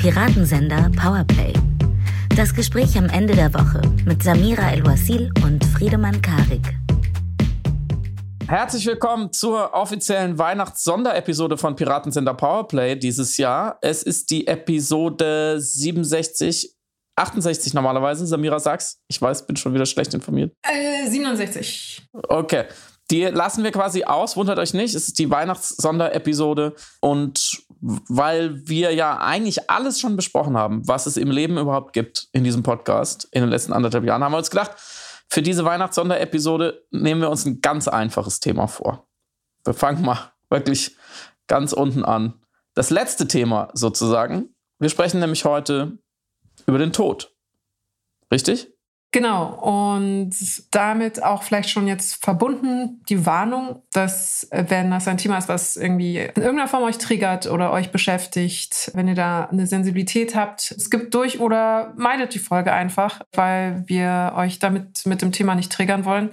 Piratensender Powerplay. Das Gespräch am Ende der Woche mit Samira El-Wasil und Friedemann Karik. Herzlich willkommen zur offiziellen Weihnachts-Sonderepisode von Piratensender Powerplay dieses Jahr. Es ist die Episode 67, 68 normalerweise. Samira, sag's. Ich weiß, bin schon wieder schlecht informiert. Äh, 67. Okay. Die lassen wir quasi aus, wundert euch nicht. Es ist die Weihnachts-Sonderepisode. Und weil wir ja eigentlich alles schon besprochen haben, was es im Leben überhaupt gibt in diesem Podcast in den letzten anderthalb Jahren, haben wir uns gedacht, für diese Weihnachts-Sonderepisode nehmen wir uns ein ganz einfaches Thema vor. Wir fangen mal wirklich ganz unten an. Das letzte Thema sozusagen. Wir sprechen nämlich heute über den Tod. Richtig? Genau, und damit auch vielleicht schon jetzt verbunden die Warnung, dass äh, wenn das ein Thema ist, was irgendwie in irgendeiner Form euch triggert oder euch beschäftigt, wenn ihr da eine Sensibilität habt, es gibt durch oder meidet die Folge einfach, weil wir euch damit mit dem Thema nicht triggern wollen.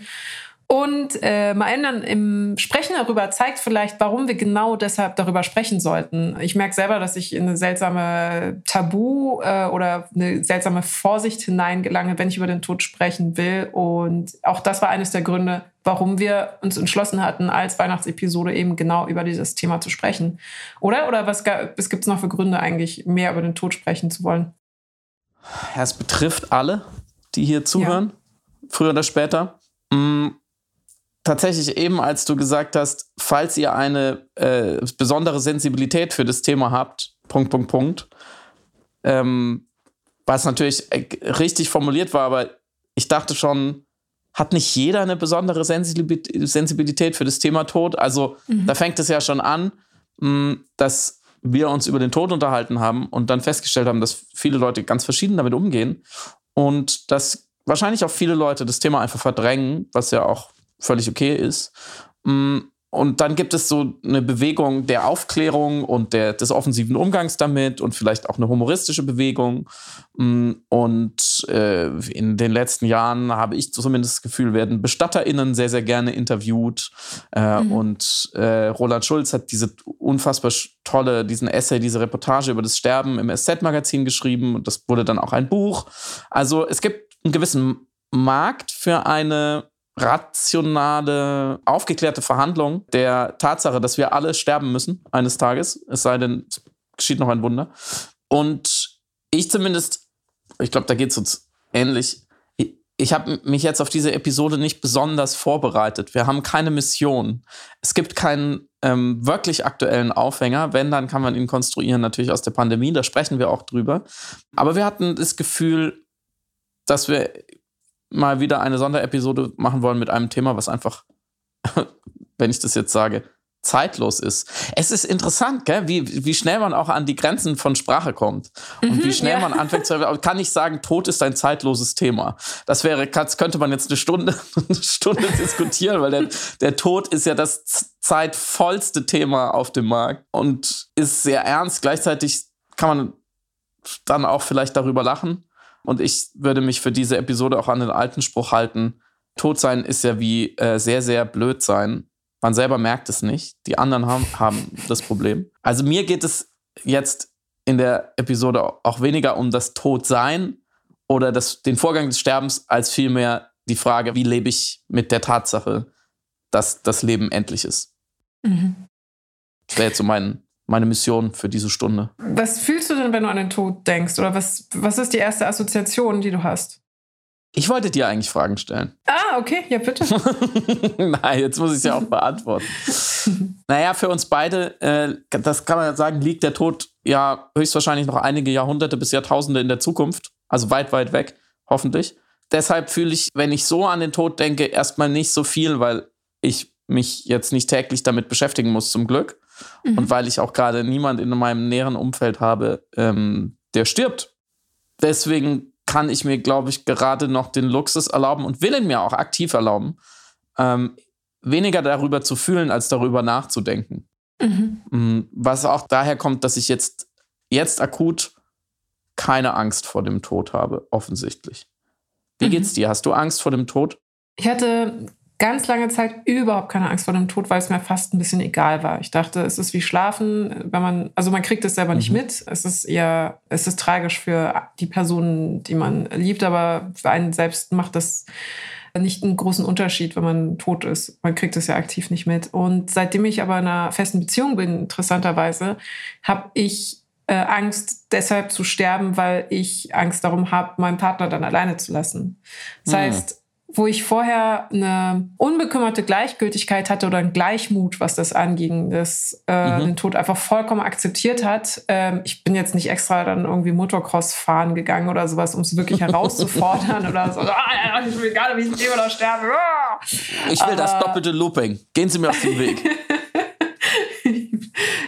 Und äh, mal ändern im Sprechen darüber zeigt vielleicht, warum wir genau deshalb darüber sprechen sollten. Ich merke selber, dass ich in eine seltsame Tabu äh, oder eine seltsame Vorsicht hineingelange, wenn ich über den Tod sprechen will. Und auch das war eines der Gründe, warum wir uns entschlossen hatten, als Weihnachtsepisode eben genau über dieses Thema zu sprechen. Oder? Oder was, was gibt es noch für Gründe eigentlich, mehr über den Tod sprechen zu wollen? Ja, es betrifft alle, die hier zuhören, ja. früher oder später. Mm tatsächlich eben, als du gesagt hast, falls ihr eine äh, besondere Sensibilität für das Thema habt, Punkt, Punkt, Punkt, ähm, was natürlich äh, richtig formuliert war, aber ich dachte schon, hat nicht jeder eine besondere Sensibilität für das Thema Tod? Also mhm. da fängt es ja schon an, hm, dass wir uns über den Tod unterhalten haben und dann festgestellt haben, dass viele Leute ganz verschieden damit umgehen und dass wahrscheinlich auch viele Leute das Thema einfach verdrängen, was ja auch völlig okay ist. Mm, und dann gibt es so eine Bewegung der Aufklärung und der, des offensiven Umgangs damit und vielleicht auch eine humoristische Bewegung. Mm, und äh, in den letzten Jahren habe ich zumindest das Gefühl, werden BestatterInnen sehr, sehr gerne interviewt. Äh, mhm. Und äh, Roland Schulz hat diese unfassbar tolle, diesen Essay, diese Reportage über das Sterben im SZ-Magazin geschrieben. Und das wurde dann auch ein Buch. Also es gibt einen gewissen Markt für eine rationale, aufgeklärte Verhandlung der Tatsache, dass wir alle sterben müssen eines Tages, es sei denn, es geschieht noch ein Wunder. Und ich zumindest, ich glaube, da geht es uns ähnlich. Ich habe mich jetzt auf diese Episode nicht besonders vorbereitet. Wir haben keine Mission. Es gibt keinen ähm, wirklich aktuellen Aufhänger. Wenn, dann kann man ihn konstruieren, natürlich aus der Pandemie. Da sprechen wir auch drüber. Aber wir hatten das Gefühl, dass wir mal wieder eine Sonderepisode machen wollen mit einem Thema, was einfach, wenn ich das jetzt sage, zeitlos ist. Es ist interessant, gell? Wie, wie schnell man auch an die Grenzen von Sprache kommt und mhm, wie schnell ja. man anfängt zu. Kann ich sagen, Tod ist ein zeitloses Thema. Das wäre, das könnte man jetzt eine Stunde, eine Stunde diskutieren, weil der, der Tod ist ja das zeitvollste Thema auf dem Markt und ist sehr ernst. Gleichzeitig kann man dann auch vielleicht darüber lachen. Und ich würde mich für diese Episode auch an den alten Spruch halten. Tot sein ist ja wie äh, sehr, sehr blöd sein. Man selber merkt es nicht. Die anderen haben, haben das Problem. Also mir geht es jetzt in der Episode auch weniger um das Todsein oder das, den Vorgang des Sterbens, als vielmehr die Frage, wie lebe ich mit der Tatsache, dass das Leben endlich ist. Mhm. Das wäre jetzt so mein, meine Mission für diese Stunde. Was fühlst du denn, wenn du an den Tod denkst? Oder was, was ist die erste Assoziation, die du hast? Ich wollte dir eigentlich Fragen stellen. Ah, okay, ja, bitte. Nein, jetzt muss ich es ja auch beantworten. naja, für uns beide, äh, das kann man ja sagen, liegt der Tod ja höchstwahrscheinlich noch einige Jahrhunderte bis Jahrtausende in der Zukunft. Also weit, weit weg, hoffentlich. Deshalb fühle ich, wenn ich so an den Tod denke, erstmal nicht so viel, weil ich mich jetzt nicht täglich damit beschäftigen muss, zum Glück. Mhm. Und weil ich auch gerade niemand in meinem näheren Umfeld habe, ähm, der stirbt. Deswegen kann ich mir, glaube ich, gerade noch den Luxus erlauben und will ihn mir auch aktiv erlauben, ähm, weniger darüber zu fühlen, als darüber nachzudenken. Mhm. Mm, was auch daher kommt, dass ich jetzt, jetzt akut keine Angst vor dem Tod habe, offensichtlich. Wie mhm. geht's dir? Hast du Angst vor dem Tod? Ich hatte ganz lange Zeit überhaupt keine Angst vor dem Tod, weil es mir fast ein bisschen egal war. Ich dachte, es ist wie Schlafen, wenn man, also man kriegt es selber mhm. nicht mit. Es ist eher, es ist tragisch für die Personen, die man liebt, aber für einen selbst macht das nicht einen großen Unterschied, wenn man tot ist. Man kriegt es ja aktiv nicht mit. Und seitdem ich aber in einer festen Beziehung bin, interessanterweise, habe ich äh, Angst deshalb zu sterben, weil ich Angst darum habe, meinen Partner dann alleine zu lassen. Das mhm. heißt, wo ich vorher eine unbekümmerte Gleichgültigkeit hatte oder ein Gleichmut, was das anging, das äh, mhm. den Tod einfach vollkommen akzeptiert hat. Ähm, ich bin jetzt nicht extra dann irgendwie Motocross fahren gegangen oder sowas, um es wirklich herauszufordern oder so. Ah, ich will gar nicht, wie ich lebe oder sterbe. Ah. Ich will Aber das doppelte Looping. Gehen Sie mir auf den Weg.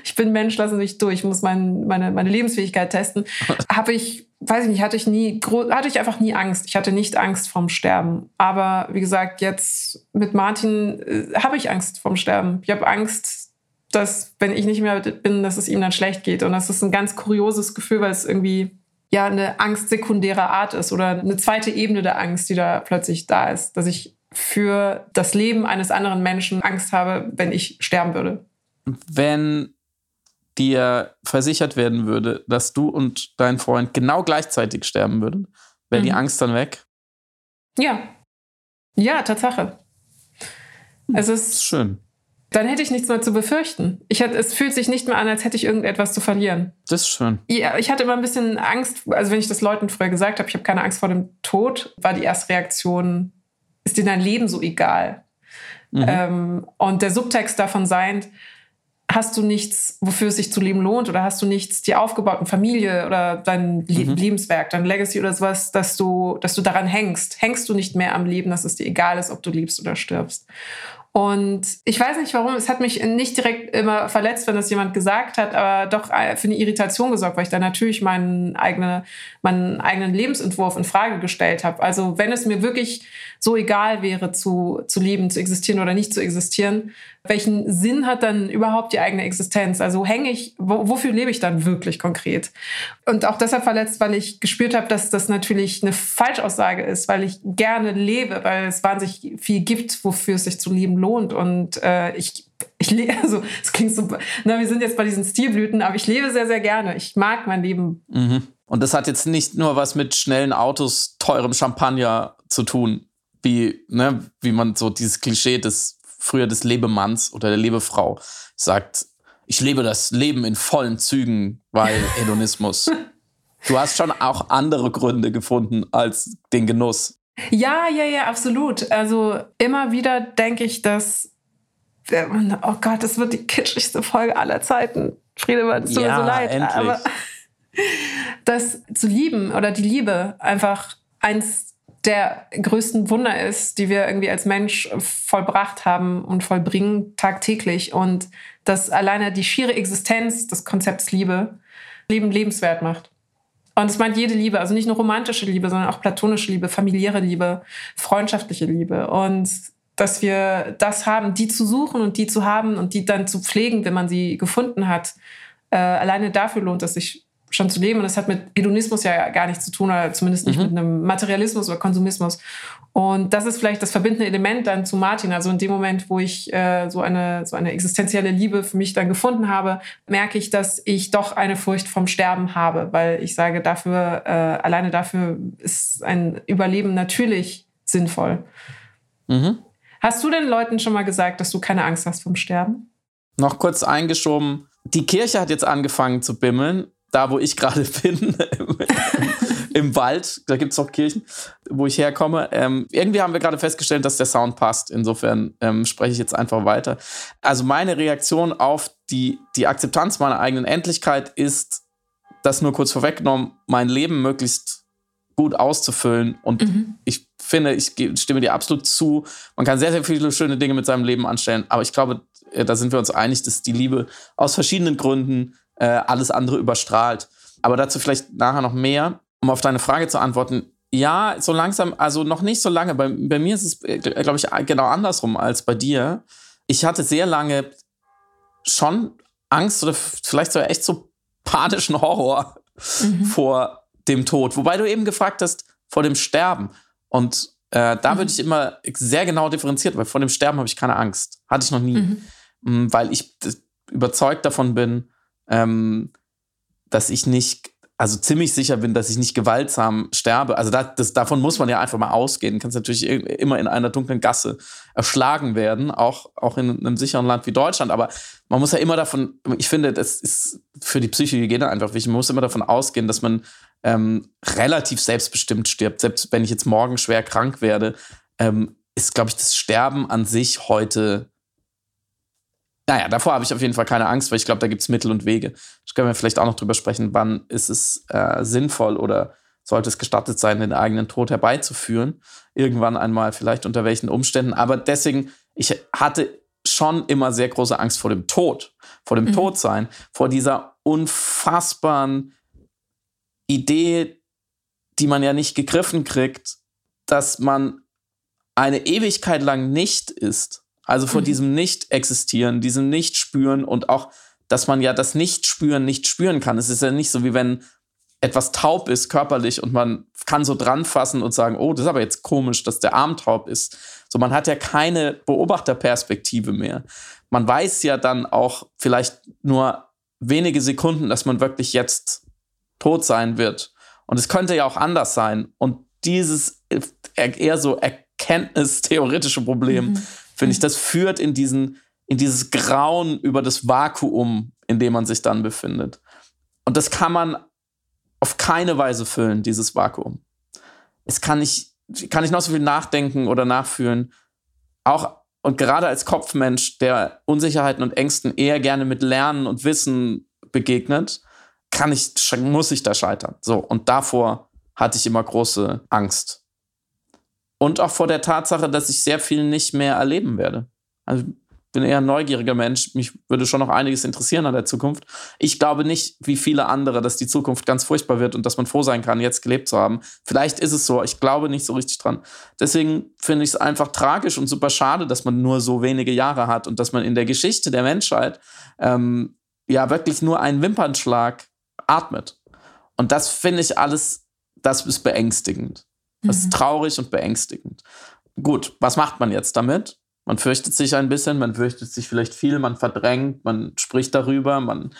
ich bin Mensch, lassen Sie mich durch. Ich muss mein, meine, meine Lebensfähigkeit testen. Habe ich weiß ich nicht, hatte ich nie, hatte ich einfach nie Angst. Ich hatte nicht Angst vom Sterben. Aber wie gesagt, jetzt mit Martin äh, habe ich Angst vom Sterben. Ich habe Angst, dass, wenn ich nicht mehr bin, dass es ihm dann schlecht geht. Und das ist ein ganz kurioses Gefühl, weil es irgendwie ja eine Angst sekundärer Art ist oder eine zweite Ebene der Angst, die da plötzlich da ist. Dass ich für das Leben eines anderen Menschen Angst habe, wenn ich sterben würde. Wenn dir versichert werden würde, dass du und dein Freund genau gleichzeitig sterben würden, wäre mhm. die Angst dann weg? Ja. Ja, Tatsache. Es ist, ist schön. Dann hätte ich nichts mehr zu befürchten. Ich hätte, es fühlt sich nicht mehr an, als hätte ich irgendetwas zu verlieren. Das ist schön. Ja, ich hatte immer ein bisschen Angst, also wenn ich das Leuten früher gesagt habe, ich habe keine Angst vor dem Tod, war die erste Reaktion, ist dir dein Leben so egal? Mhm. Ähm, und der Subtext davon sein, hast du nichts, wofür es sich zu leben lohnt oder hast du nichts dir aufgebaut, eine Familie oder dein mhm. Lebenswerk, dein Legacy oder sowas, dass du, dass du daran hängst. Hängst du nicht mehr am Leben, dass es dir egal ist, ob du liebst oder stirbst. Und ich weiß nicht warum, es hat mich nicht direkt immer verletzt, wenn das jemand gesagt hat, aber doch äh, für eine Irritation gesorgt, weil ich da natürlich meinen, eigene, meinen eigenen Lebensentwurf in Frage gestellt habe. Also wenn es mir wirklich so egal wäre, zu, zu leben, zu existieren oder nicht zu existieren, welchen Sinn hat dann überhaupt die eigene Existenz? Also hänge ich, wo, wofür lebe ich dann wirklich konkret? Und auch deshalb verletzt, weil ich gespürt habe, dass das natürlich eine Falschaussage ist, weil ich gerne lebe, weil es wahnsinnig viel gibt, wofür es sich zu leben lohnt. Und äh, ich ich lebe, also es klingt so, na, wir sind jetzt bei diesen Stilblüten, aber ich lebe sehr, sehr gerne. Ich mag mein Leben. Mhm. Und das hat jetzt nicht nur was mit schnellen Autos, teurem Champagner zu tun, wie, ne, wie man so dieses Klischee des früher des Lebemanns oder der Lebefrau sagt, ich lebe das Leben in vollen Zügen, weil Hedonismus. du hast schon auch andere Gründe gefunden als den Genuss. Ja, ja, ja, absolut. Also immer wieder denke ich, dass oh Gott, das wird die kitschigste Folge aller Zeiten. Friedemann, es tut ja, mir so leid. Endlich. Aber das zu lieben oder die Liebe einfach eins der größten Wunder ist, die wir irgendwie als Mensch vollbracht haben und vollbringen tagtäglich. Und dass alleine die schiere Existenz des Konzepts Liebe Leben lebenswert macht. Und es meint jede Liebe, also nicht nur romantische Liebe, sondern auch platonische Liebe, familiäre Liebe, freundschaftliche Liebe. Und dass wir das haben, die zu suchen und die zu haben und die dann zu pflegen, wenn man sie gefunden hat. Äh, alleine dafür lohnt es sich schon zu leben. Und das hat mit Hedonismus ja gar nichts zu tun, oder zumindest nicht mhm. mit einem Materialismus oder Konsumismus. Und das ist vielleicht das verbindende Element dann zu Martin. Also in dem Moment, wo ich äh, so, eine, so eine existenzielle Liebe für mich dann gefunden habe, merke ich, dass ich doch eine Furcht vom Sterben habe, weil ich sage, dafür, äh, alleine dafür ist ein Überleben natürlich sinnvoll. Mhm. Hast du den Leuten schon mal gesagt, dass du keine Angst hast vom Sterben? Noch kurz eingeschoben. Die Kirche hat jetzt angefangen zu bimmeln da, wo ich gerade bin, im Wald, da gibt es auch Kirchen, wo ich herkomme. Ähm, irgendwie haben wir gerade festgestellt, dass der Sound passt. Insofern ähm, spreche ich jetzt einfach weiter. Also meine Reaktion auf die, die Akzeptanz meiner eigenen Endlichkeit ist, das nur kurz vorweggenommen, mein Leben möglichst gut auszufüllen. Und mhm. ich finde, ich stimme dir absolut zu. Man kann sehr, sehr viele schöne Dinge mit seinem Leben anstellen. Aber ich glaube, da sind wir uns einig, dass die Liebe aus verschiedenen Gründen äh, alles andere überstrahlt. Aber dazu vielleicht nachher noch mehr, um auf deine Frage zu antworten. Ja, so langsam, also noch nicht so lange. Bei, bei mir ist es, äh, glaube ich, genau andersrum als bei dir. Ich hatte sehr lange schon Angst oder vielleicht sogar echt so panischen Horror mhm. vor dem Tod. Wobei du eben gefragt hast, vor dem Sterben. Und Äh, da mhm. würde ich immer sehr genau differenziert, weil vor dem Sterben habe ich keine Angst. Hatte ich noch nie. Mhm. Weil ich überzeugt davon bin, ähm, dass ich nicht, also ziemlich sicher bin, dass ich nicht gewaltsam sterbe. Also das, das, davon muss man ja einfach mal ausgehen. Du kannst natürlich immer in einer dunklen Gasse erschlagen werden, auch, auch in einem sicheren Land wie Deutschland. Aber man muss ja immer davon, ich finde, das ist für die Psychohygiene einfach wichtig, man muss immer davon ausgehen, dass man ähm, relativ selbstbestimmt stirbt. Selbst wenn ich jetzt morgen schwer krank werde, ähm, ist, glaube ich, das Sterben an sich heute. Naja, davor habe ich auf jeden Fall keine Angst, weil ich glaube, da gibt es Mittel und Wege. Ich können wir vielleicht auch noch drüber sprechen, wann ist es äh, sinnvoll oder sollte es gestattet sein, den eigenen Tod herbeizuführen. Irgendwann einmal, vielleicht unter welchen Umständen. Aber deswegen, ich hatte schon immer sehr große Angst vor dem Tod, vor dem mhm. Todsein, vor dieser unfassbaren Idee, die man ja nicht gegriffen kriegt, dass man eine Ewigkeit lang nicht ist. Also vor mhm. diesem Nicht-Existieren, diesem Nicht-Spüren und auch, dass man ja das Nicht-Spüren nicht spüren kann. Es ist ja nicht so, wie wenn etwas taub ist körperlich und man kann so dran fassen und sagen, oh, das ist aber jetzt komisch, dass der Arm taub ist. So, man hat ja keine Beobachterperspektive mehr. Man weiß ja dann auch vielleicht nur wenige Sekunden, dass man wirklich jetzt tot sein wird. Und es könnte ja auch anders sein. Und dieses eher so erkenntnistheoretische Problem, mhm. Finde ich, das führt in diesen, in dieses Grauen über das Vakuum, in dem man sich dann befindet. Und das kann man auf keine Weise füllen, dieses Vakuum. Es kann nicht, kann ich noch so viel nachdenken oder nachfühlen. Auch und gerade als Kopfmensch, der Unsicherheiten und Ängsten eher gerne mit Lernen und Wissen begegnet, kann ich, muss ich da scheitern. So, und davor hatte ich immer große Angst. Und auch vor der Tatsache, dass ich sehr viel nicht mehr erleben werde. Also bin eher ein neugieriger Mensch. Mich würde schon noch einiges interessieren an der Zukunft. Ich glaube nicht, wie viele andere, dass die Zukunft ganz furchtbar wird und dass man froh sein kann, jetzt gelebt zu haben. Vielleicht ist es so. Ich glaube nicht so richtig dran. Deswegen finde ich es einfach tragisch und super schade, dass man nur so wenige Jahre hat und dass man in der Geschichte der Menschheit ähm, ja wirklich nur einen Wimpernschlag atmet. Und das finde ich alles, das ist beängstigend. Das ist mhm. traurig und beängstigend. Gut, was macht man jetzt damit? Man fürchtet sich ein bisschen, man fürchtet sich vielleicht viel, man verdrängt, man spricht darüber, man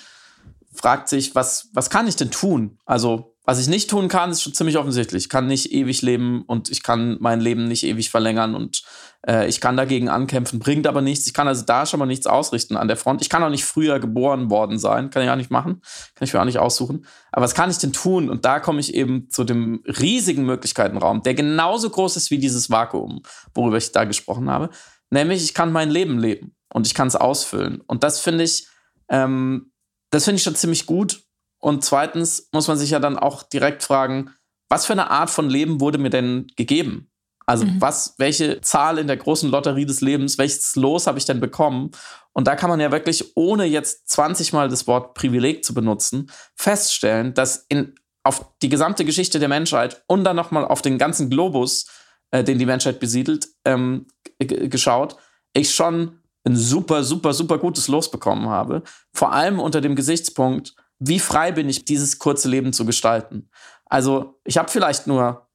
fragt sich, was, was kann ich denn tun? Also was ich nicht tun kann, ist schon ziemlich offensichtlich. Ich kann nicht ewig leben und ich kann mein Leben nicht ewig verlängern und äh, ich kann dagegen ankämpfen, bringt aber nichts. Ich kann also da schon mal nichts ausrichten an der Front. Ich kann auch nicht früher geboren worden sein, kann ich auch nicht machen, kann ich mir auch nicht aussuchen. Aber was kann ich denn tun? Und da komme ich eben zu dem riesigen Möglichkeitenraum, der genauso groß ist wie dieses Vakuum, worüber ich da gesprochen habe. Nämlich, ich kann mein Leben leben und ich kann es ausfüllen. Und das finde ich, ähm, das finde ich schon ziemlich gut und zweitens muss man sich ja dann auch direkt fragen, was für eine Art von Leben wurde mir denn gegeben? Also mhm. was, welche Zahl in der großen Lotterie des Lebens, welches Los habe ich denn bekommen? Und da kann man ja wirklich, ohne jetzt 20 Mal das Wort Privileg zu benutzen, feststellen, dass in, auf die gesamte Geschichte der Menschheit und dann nochmal auf den ganzen Globus, äh, den die Menschheit besiedelt, ähm, geschaut, ich schon ein super, super, super gutes Los bekommen habe. Vor allem unter dem Gesichtspunkt, wie frei bin ich, dieses kurze Leben zu gestalten? Also ich habe vielleicht nur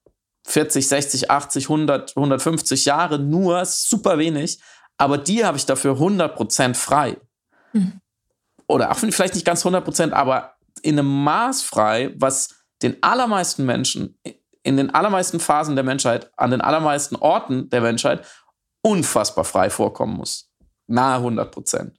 40, 60, 80, 100, 150 Jahre, nur super wenig, aber die habe ich dafür 100% frei. Mhm. Oder auch vielleicht nicht ganz 100%, aber in einem Maß frei, was den allermeisten Menschen in den allermeisten Phasen der Menschheit, an den allermeisten Orten der Menschheit unfassbar frei vorkommen muss. Nahe 100%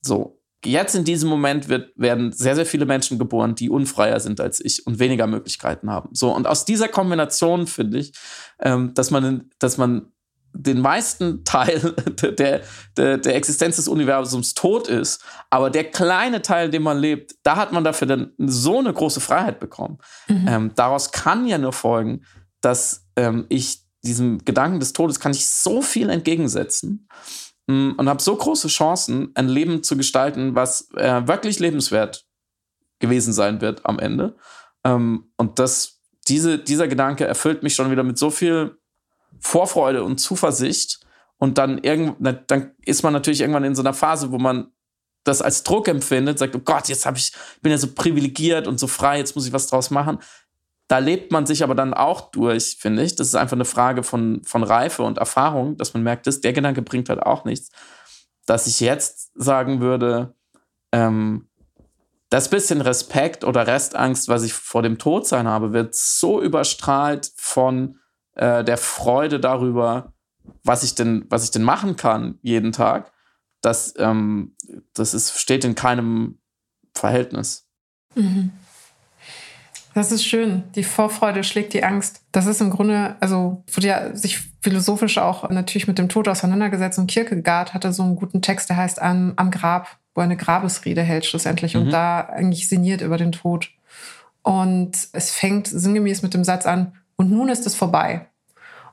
So jetzt in diesem Moment wird, werden sehr, sehr viele Menschen geboren, die unfreier sind als ich und weniger Möglichkeiten haben. So, und aus dieser Kombination finde ich, ähm, dass man, dass man den meisten Teil der, der, der Existenz des Universums tot ist, aber der kleine Teil, den man lebt, da hat man dafür dann so eine große Freiheit bekommen. Mhm. Ähm, daraus kann ja nur folgen, dass ähm, ich diesem Gedanken des Todes kann ich so viel entgegensetzen und habe so große Chancen, ein Leben zu gestalten, was äh, wirklich lebenswert gewesen sein wird am Ende. Ähm, und das, diese, dieser Gedanke erfüllt mich schon wieder mit so viel Vorfreude und Zuversicht. Und dann, dann ist man natürlich irgendwann in so einer Phase, wo man das als Druck empfindet, sagt, oh Gott, jetzt habe ich, bin ja so privilegiert und so frei, jetzt muss ich was draus machen. Da lebt man sich aber dann auch durch, finde ich. Das ist einfach eine Frage von, von Reife und Erfahrung, dass man merkt, dass der Gedanke bringt halt auch nichts. Dass ich jetzt sagen würde, ähm, das bisschen Respekt oder Restangst, was ich vor dem Todsein habe, wird so überstrahlt von äh, der Freude darüber, was ich denn, was ich denn machen kann jeden Tag, dass ähm, das ist, steht in keinem Verhältnis. Mhm. Das ist schön. Die Vorfreude schlägt die Angst. Das ist im Grunde, also wurde ja sich philosophisch auch natürlich mit dem Tod auseinandergesetzt und Kierkegaard hatte so einen guten Text, der heißt Am, am Grab, wo er eine Grabesrede hält schlussendlich mhm. und da eigentlich sinniert über den Tod. Und es fängt sinngemäß mit dem Satz an, und nun ist es vorbei.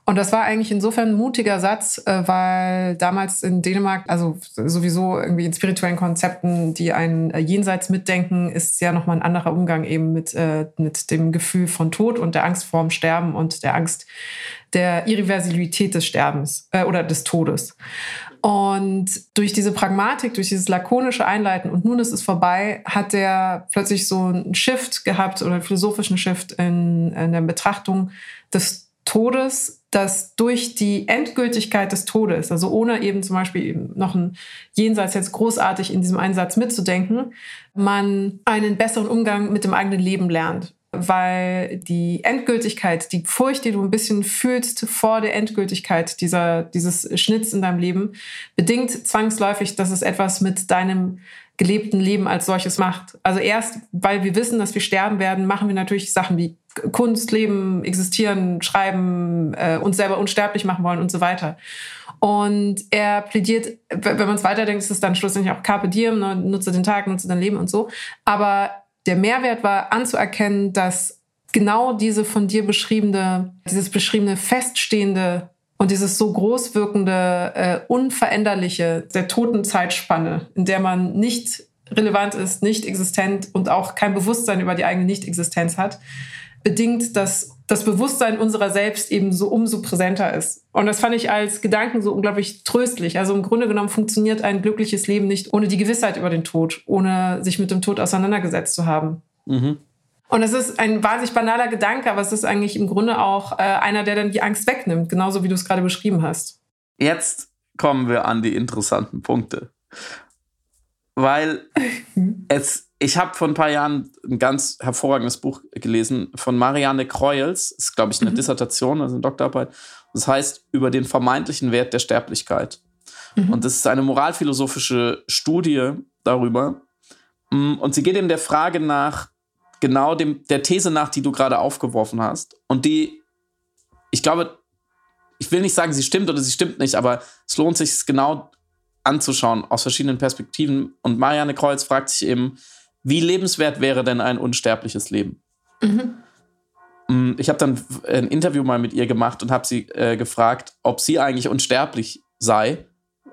Und das war eigentlich insofern ein mutiger Satz, äh, weil damals in Dänemark, also sowieso irgendwie in spirituellen Konzepten, die ein äh, Jenseits mitdenken, ist ja nochmal ein anderer Umgang eben mit, äh, mit dem Gefühl von Tod und der Angst vorm Sterben und der Angst der Irreversibilität des Sterbens äh, oder des Todes. Und durch diese Pragmatik, durch dieses lakonische Einleiten und nun ist es vorbei, hat er plötzlich so einen Shift gehabt oder einen philosophischen Shift in, in der Betrachtung des Todes dass durch die Endgültigkeit des Todes, also ohne eben zum Beispiel noch ein Jenseits jetzt großartig in diesem Einsatz mitzudenken, man einen besseren Umgang mit dem eigenen Leben lernt. Weil die Endgültigkeit, die Furcht, die du ein bisschen fühlst vor der Endgültigkeit dieser, dieses Schnitts in deinem Leben, bedingt zwangsläufig, dass es etwas mit deinem gelebten Leben als solches macht. Also erst, weil wir wissen, dass wir sterben werden, machen wir natürlich Sachen wie Kunst, Leben, existieren, schreiben, äh, uns selber unsterblich machen wollen und so weiter. Und er plädiert, wenn man es weiterdenkt, ist es dann schlussendlich auch Carpe Diem, ne, nutze den Tag, nutze dein Leben und so. Aber der Mehrwert war anzuerkennen, dass genau diese von dir beschriebene, dieses beschriebene feststehende und dieses so groß wirkende, äh, unveränderliche der toten Zeitspanne, in der man nicht relevant ist, nicht existent und auch kein Bewusstsein über die eigene Nicht-Existenz hat, bedingt, dass das Bewusstsein unserer selbst eben so umso präsenter ist. Und das fand ich als Gedanken so unglaublich tröstlich. Also im Grunde genommen funktioniert ein glückliches Leben nicht ohne die Gewissheit über den Tod, ohne sich mit dem Tod auseinandergesetzt zu haben. Mhm. Und es ist ein wahnsinnig banaler Gedanke, aber es ist eigentlich im Grunde auch äh, einer, der dann die Angst wegnimmt, genauso wie du es gerade beschrieben hast. Jetzt kommen wir an die interessanten Punkte. Weil es, ich habe vor ein paar Jahren ein ganz hervorragendes Buch gelesen von Marianne Kreuels, das ist, glaube ich, eine mhm. Dissertation, also eine Doktorarbeit. Das heißt, über den vermeintlichen Wert der Sterblichkeit. Mhm. Und das ist eine moralphilosophische Studie darüber. Mm, und sie geht in der Frage nach, genau dem, der These nach, die du gerade aufgeworfen hast. Und die, ich glaube, ich will nicht sagen, sie stimmt oder sie stimmt nicht, aber es lohnt sich, es genau anzuschauen aus verschiedenen Perspektiven. Und Marianne Kreuz fragt sich eben, wie lebenswert wäre denn ein unsterbliches Leben? Mhm. Ich habe dann ein Interview mal mit ihr gemacht und habe sie äh, gefragt, ob sie eigentlich unsterblich sei,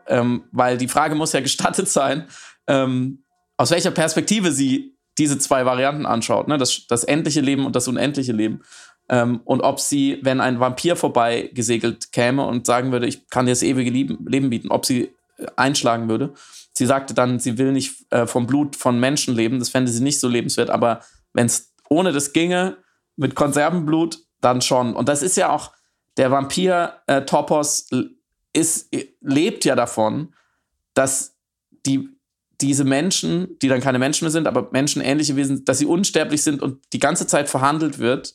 ähm, weil die Frage muss ja gestattet sein, ähm, aus welcher Perspektive sie diese zwei Varianten anschaut, ne? das, das endliche Leben und das unendliche Leben. Ähm, und ob sie, wenn ein Vampir vorbei gesegelt käme und sagen würde, ich kann dir das ewige Leben bieten, ob sie einschlagen würde. Sie sagte dann, sie will nicht äh, vom Blut von Menschen leben, das fände sie nicht so lebenswert, aber wenn es ohne das ginge, mit Konservenblut, dann schon. Und das ist ja auch, der Vampir äh, Topos ist, lebt ja davon, dass die diese Menschen, die dann keine Menschen mehr sind, aber menschenähnliche Wesen, dass sie unsterblich sind und die ganze Zeit verhandelt wird,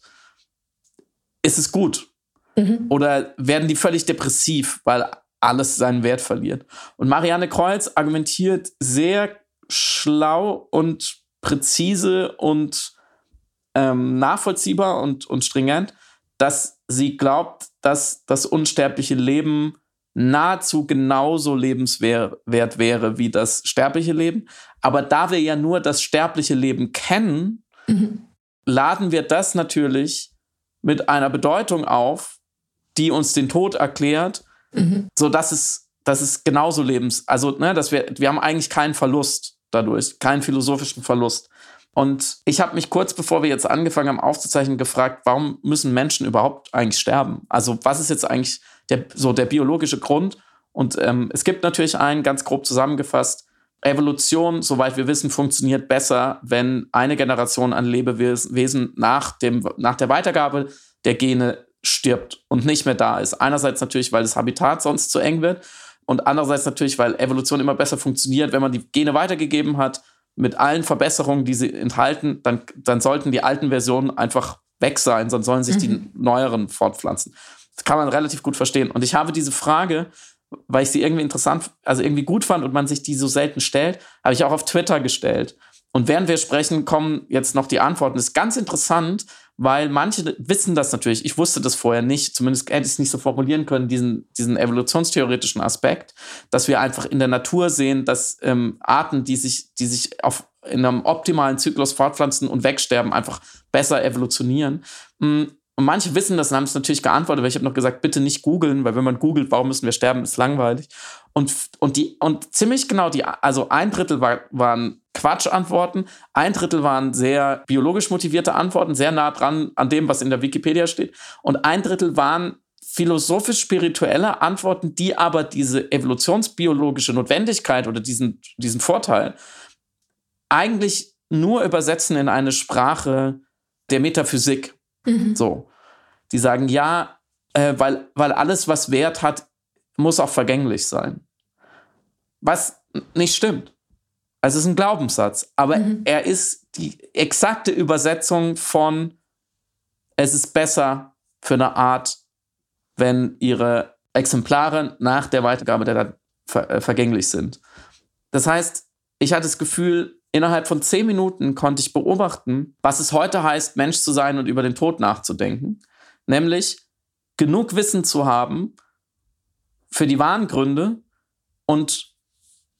ist es gut. Mhm. Oder werden die völlig depressiv, weil alles seinen Wert verliert. Und Marianne Kreuz argumentiert sehr schlau und präzise und ähm, nachvollziehbar und, und stringent, dass sie glaubt, dass das unsterbliche Leben nahezu genauso lebenswert wäre wie das sterbliche Leben. Aber da wir ja nur das sterbliche Leben kennen, mhm. laden wir das natürlich mit einer Bedeutung auf, die uns den Tod erklärt, mhm. sodass es, dass es genauso lebens, also ne, dass wir, wir haben eigentlich keinen Verlust dadurch, keinen philosophischen Verlust. Und ich habe mich kurz bevor wir jetzt angefangen haben aufzuzeichnen gefragt, warum müssen Menschen überhaupt eigentlich sterben? Also was ist jetzt eigentlich der, so der biologische Grund. Und ähm, es gibt natürlich einen, ganz grob zusammengefasst, Evolution, soweit wir wissen, funktioniert besser, wenn eine Generation an Lebewesen nach, dem, nach der Weitergabe der Gene stirbt und nicht mehr da ist. Einerseits natürlich, weil das Habitat sonst zu eng wird und andererseits natürlich, weil Evolution immer besser funktioniert, wenn man die Gene weitergegeben hat, mit allen Verbesserungen, die sie enthalten, dann, dann sollten die alten Versionen einfach weg sein, sonst sollen sich mhm. die neueren fortpflanzen. Das kann man relativ gut verstehen. Und ich habe diese Frage, weil ich sie irgendwie interessant, also irgendwie gut fand und man sich die so selten stellt, habe ich auch auf Twitter gestellt. Und während wir sprechen, kommen jetzt noch die Antworten. Das ist ganz interessant, weil manche wissen das natürlich. Ich wusste das vorher nicht, zumindest hätte ich es nicht so formulieren können, diesen, diesen evolutionstheoretischen Aspekt, dass wir einfach in der Natur sehen, dass ähm, Arten, die sich, die sich auf, in einem optimalen Zyklus fortpflanzen und wegsterben, einfach besser evolutionieren. Und manche wissen das und haben es natürlich geantwortet, weil ich habe noch gesagt, bitte nicht googeln, weil wenn man googelt, warum müssen wir sterben, ist langweilig. Und, und, die, und ziemlich genau die, also ein Drittel war, waren Quatschantworten, ein Drittel waren sehr biologisch motivierte Antworten, sehr nah dran an dem, was in der Wikipedia steht. Und ein Drittel waren philosophisch-spirituelle Antworten, die aber diese evolutionsbiologische Notwendigkeit oder diesen, diesen Vorteil eigentlich nur übersetzen in eine Sprache der Metaphysik. Mhm. So. Die sagen, ja, äh, weil, weil alles, was Wert hat, muss auch vergänglich sein. Was nicht stimmt. Also es ist ein Glaubenssatz, aber mhm. er ist die exakte Übersetzung von es ist besser für eine Art, wenn ihre Exemplare nach der Weitergabe der Daten ver äh, vergänglich sind. Das heißt, ich hatte das Gefühl, innerhalb von zehn Minuten konnte ich beobachten, was es heute heißt, Mensch zu sein und über den Tod nachzudenken. Nämlich genug Wissen zu haben für die wahren Gründe und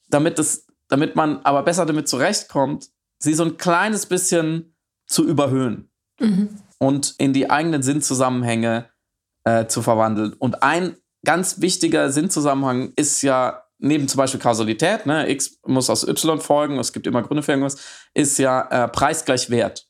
damit, es, damit man aber besser damit zurechtkommt, sie so ein kleines bisschen zu überhöhen mhm. und in die eigenen Sinnzusammenhänge äh, zu verwandeln. Und ein ganz wichtiger Sinnzusammenhang ist ja neben zum Beispiel Kausalität, ne, X muss aus Y folgen, es gibt immer Gründe für irgendwas, ist ja äh, Preis gleich Wert.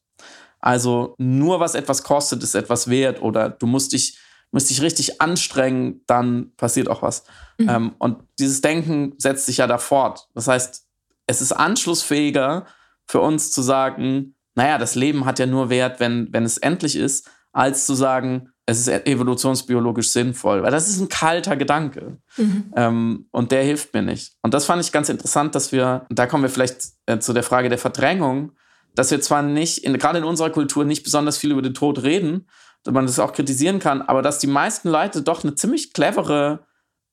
Also nur was etwas kostet, ist etwas wert oder du musst dich, musst dich richtig anstrengen, dann passiert auch was. Mhm. Ähm, und dieses Denken setzt sich ja da fort. Das heißt, es ist anschlussfähiger für uns zu sagen, naja, das Leben hat ja nur Wert, wenn, wenn es endlich ist, als zu sagen, es ist evolutionsbiologisch sinnvoll, weil das ist ein kalter Gedanke. Mhm. Ähm, und der hilft mir nicht. Und das fand ich ganz interessant, dass wir, da kommen wir vielleicht äh, zu der Frage der Verdrängung, dass wir zwar nicht, in, gerade in unserer Kultur, nicht besonders viel über den Tod reden, dass man das auch kritisieren kann, aber dass die meisten Leute doch eine ziemlich clevere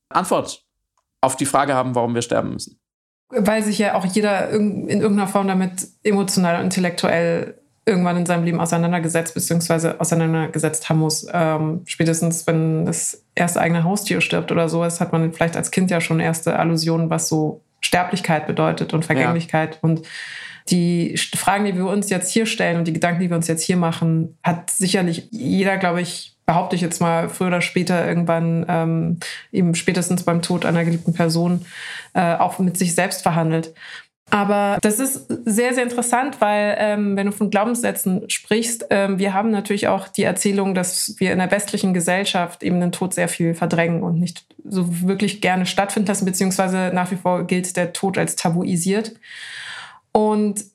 Antwort auf die Frage haben, warum wir sterben müssen. Weil sich ja auch jeder in irgendeiner Form damit emotional und intellektuell irgendwann in seinem Leben auseinandergesetzt bzw. auseinandergesetzt haben muss. Ähm, spätestens, wenn das erste eigene Haustier stirbt oder sowas, hat man vielleicht als Kind ja schon erste Allusionen, was so Sterblichkeit bedeutet und Vergänglichkeit. Ja. Und die Fragen, die wir uns jetzt hier stellen und die Gedanken, die wir uns jetzt hier machen, hat sicherlich jeder, glaube ich, behaupte ich jetzt mal, früher oder später irgendwann ähm, eben spätestens beim Tod einer geliebten Person äh, auch mit sich selbst verhandelt. Aber das ist sehr, sehr interessant, weil ähm, wenn du von Glaubenssätzen sprichst, ähm, wir haben natürlich auch die Erzählung, dass wir in der westlichen Gesellschaft eben den Tod sehr viel verdrängen und nicht so wirklich gerne stattfinden lassen, beziehungsweise nach wie vor gilt der Tod als tabuisiert. Und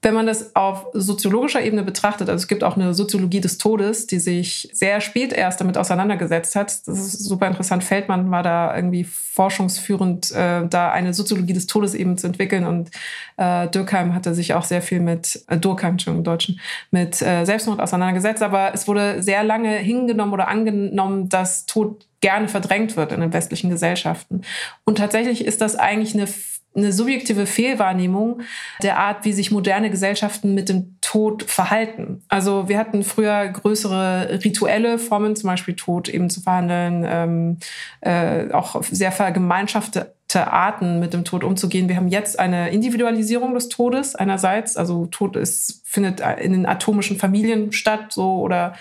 wenn man das auf soziologischer Ebene betrachtet, also es gibt auch eine Soziologie des Todes, die sich sehr spät erst damit auseinandergesetzt hat. Das ist super interessant. Feldmann war da irgendwie forschungsführend, äh, da eine Soziologie des Todes eben zu entwickeln. Und äh, Durkheim hatte sich auch sehr viel mit, äh, Durkheim schon im Deutschen, mit äh, Selbstmord auseinandergesetzt. Aber es wurde sehr lange hingenommen oder angenommen, dass Tod gerne verdrängt wird in den westlichen Gesellschaften. Und tatsächlich ist das eigentlich eine eine subjektive Fehlwahrnehmung der Art, wie sich moderne Gesellschaften mit dem Tod verhalten. Also wir hatten früher größere rituelle Formen, zum Beispiel Tod eben zu verhandeln, ähm, äh, auch sehr vergemeinschaftete Arten mit dem Tod umzugehen. Wir haben jetzt eine Individualisierung des Todes einerseits, also Tod ist, findet in den atomischen Familien statt, so oder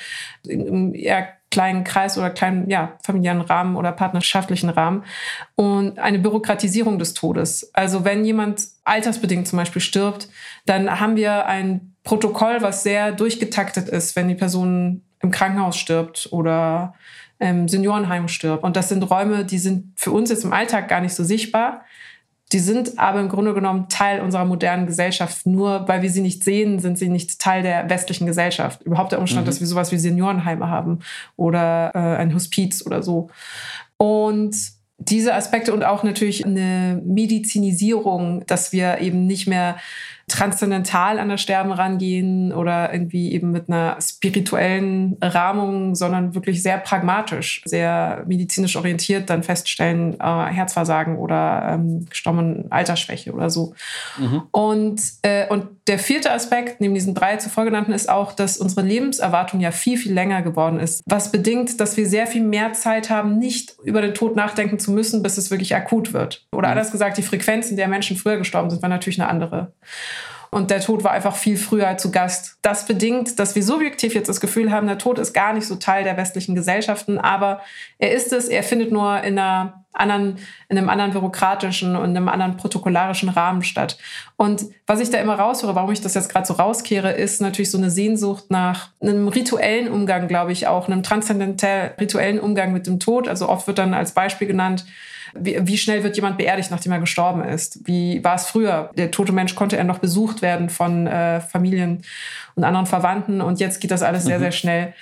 eher kleinen Kreis oder kleinen ja, familiären Rahmen oder partnerschaftlichen Rahmen und eine Bürokratisierung des Todes. Also wenn jemand altersbedingt zum Beispiel stirbt, dann haben wir ein Protokoll, was sehr durchgetaktet ist, wenn die Person im Krankenhaus stirbt oder im Seniorenheim stirbt. Und das sind Räume, die sind für uns jetzt im Alltag gar nicht so sichtbar. Die sind aber im Grunde genommen Teil unserer modernen Gesellschaft. Nur weil wir sie nicht sehen, sind sie nicht Teil der westlichen Gesellschaft. Überhaupt der Umstand, mhm. dass wir sowas wie Seniorenheime haben oder äh, ein Hospiz oder so. Und diese Aspekte und auch natürlich eine Medizinisierung, dass wir eben nicht mehr transzendental an das Sterben rangehen oder irgendwie eben mit einer spirituellen Rahmung, sondern wirklich sehr pragmatisch, sehr medizinisch orientiert dann feststellen, äh, Herzversagen oder ähm, gestommene Altersschwäche oder so. Mhm. Und, äh, und der vierte Aspekt, neben diesen drei zuvor genannten, ist auch, dass unsere Lebenserwartung ja viel, viel länger geworden ist. Was bedingt, dass wir sehr viel mehr Zeit haben, nicht über den Tod nachdenken zu müssen, bis es wirklich akut wird. Oder mhm. anders gesagt, die Frequenzen der Menschen früher gestorben sind, war natürlich eine andere und der Tod war einfach viel früher zu Gast. Das bedingt, dass wir subjektiv jetzt das Gefühl haben, der Tod ist gar nicht so Teil der westlichen Gesellschaften, aber er ist es, er findet nur in einer anderen, in einem anderen bürokratischen und einem anderen protokollarischen Rahmen statt. Und was ich da immer raushöre, warum ich das jetzt gerade so rauskehre, ist natürlich so eine Sehnsucht nach einem rituellen Umgang, glaube ich auch, einem transzendentell rituellen Umgang mit dem Tod. Also oft wird dann als Beispiel genannt, wie, wie, schnell wird jemand beerdigt, nachdem er gestorben ist? Wie war es früher? Der tote Mensch konnte er noch besucht werden von äh, Familien und anderen Verwandten und jetzt geht das alles sehr, mhm. sehr schnell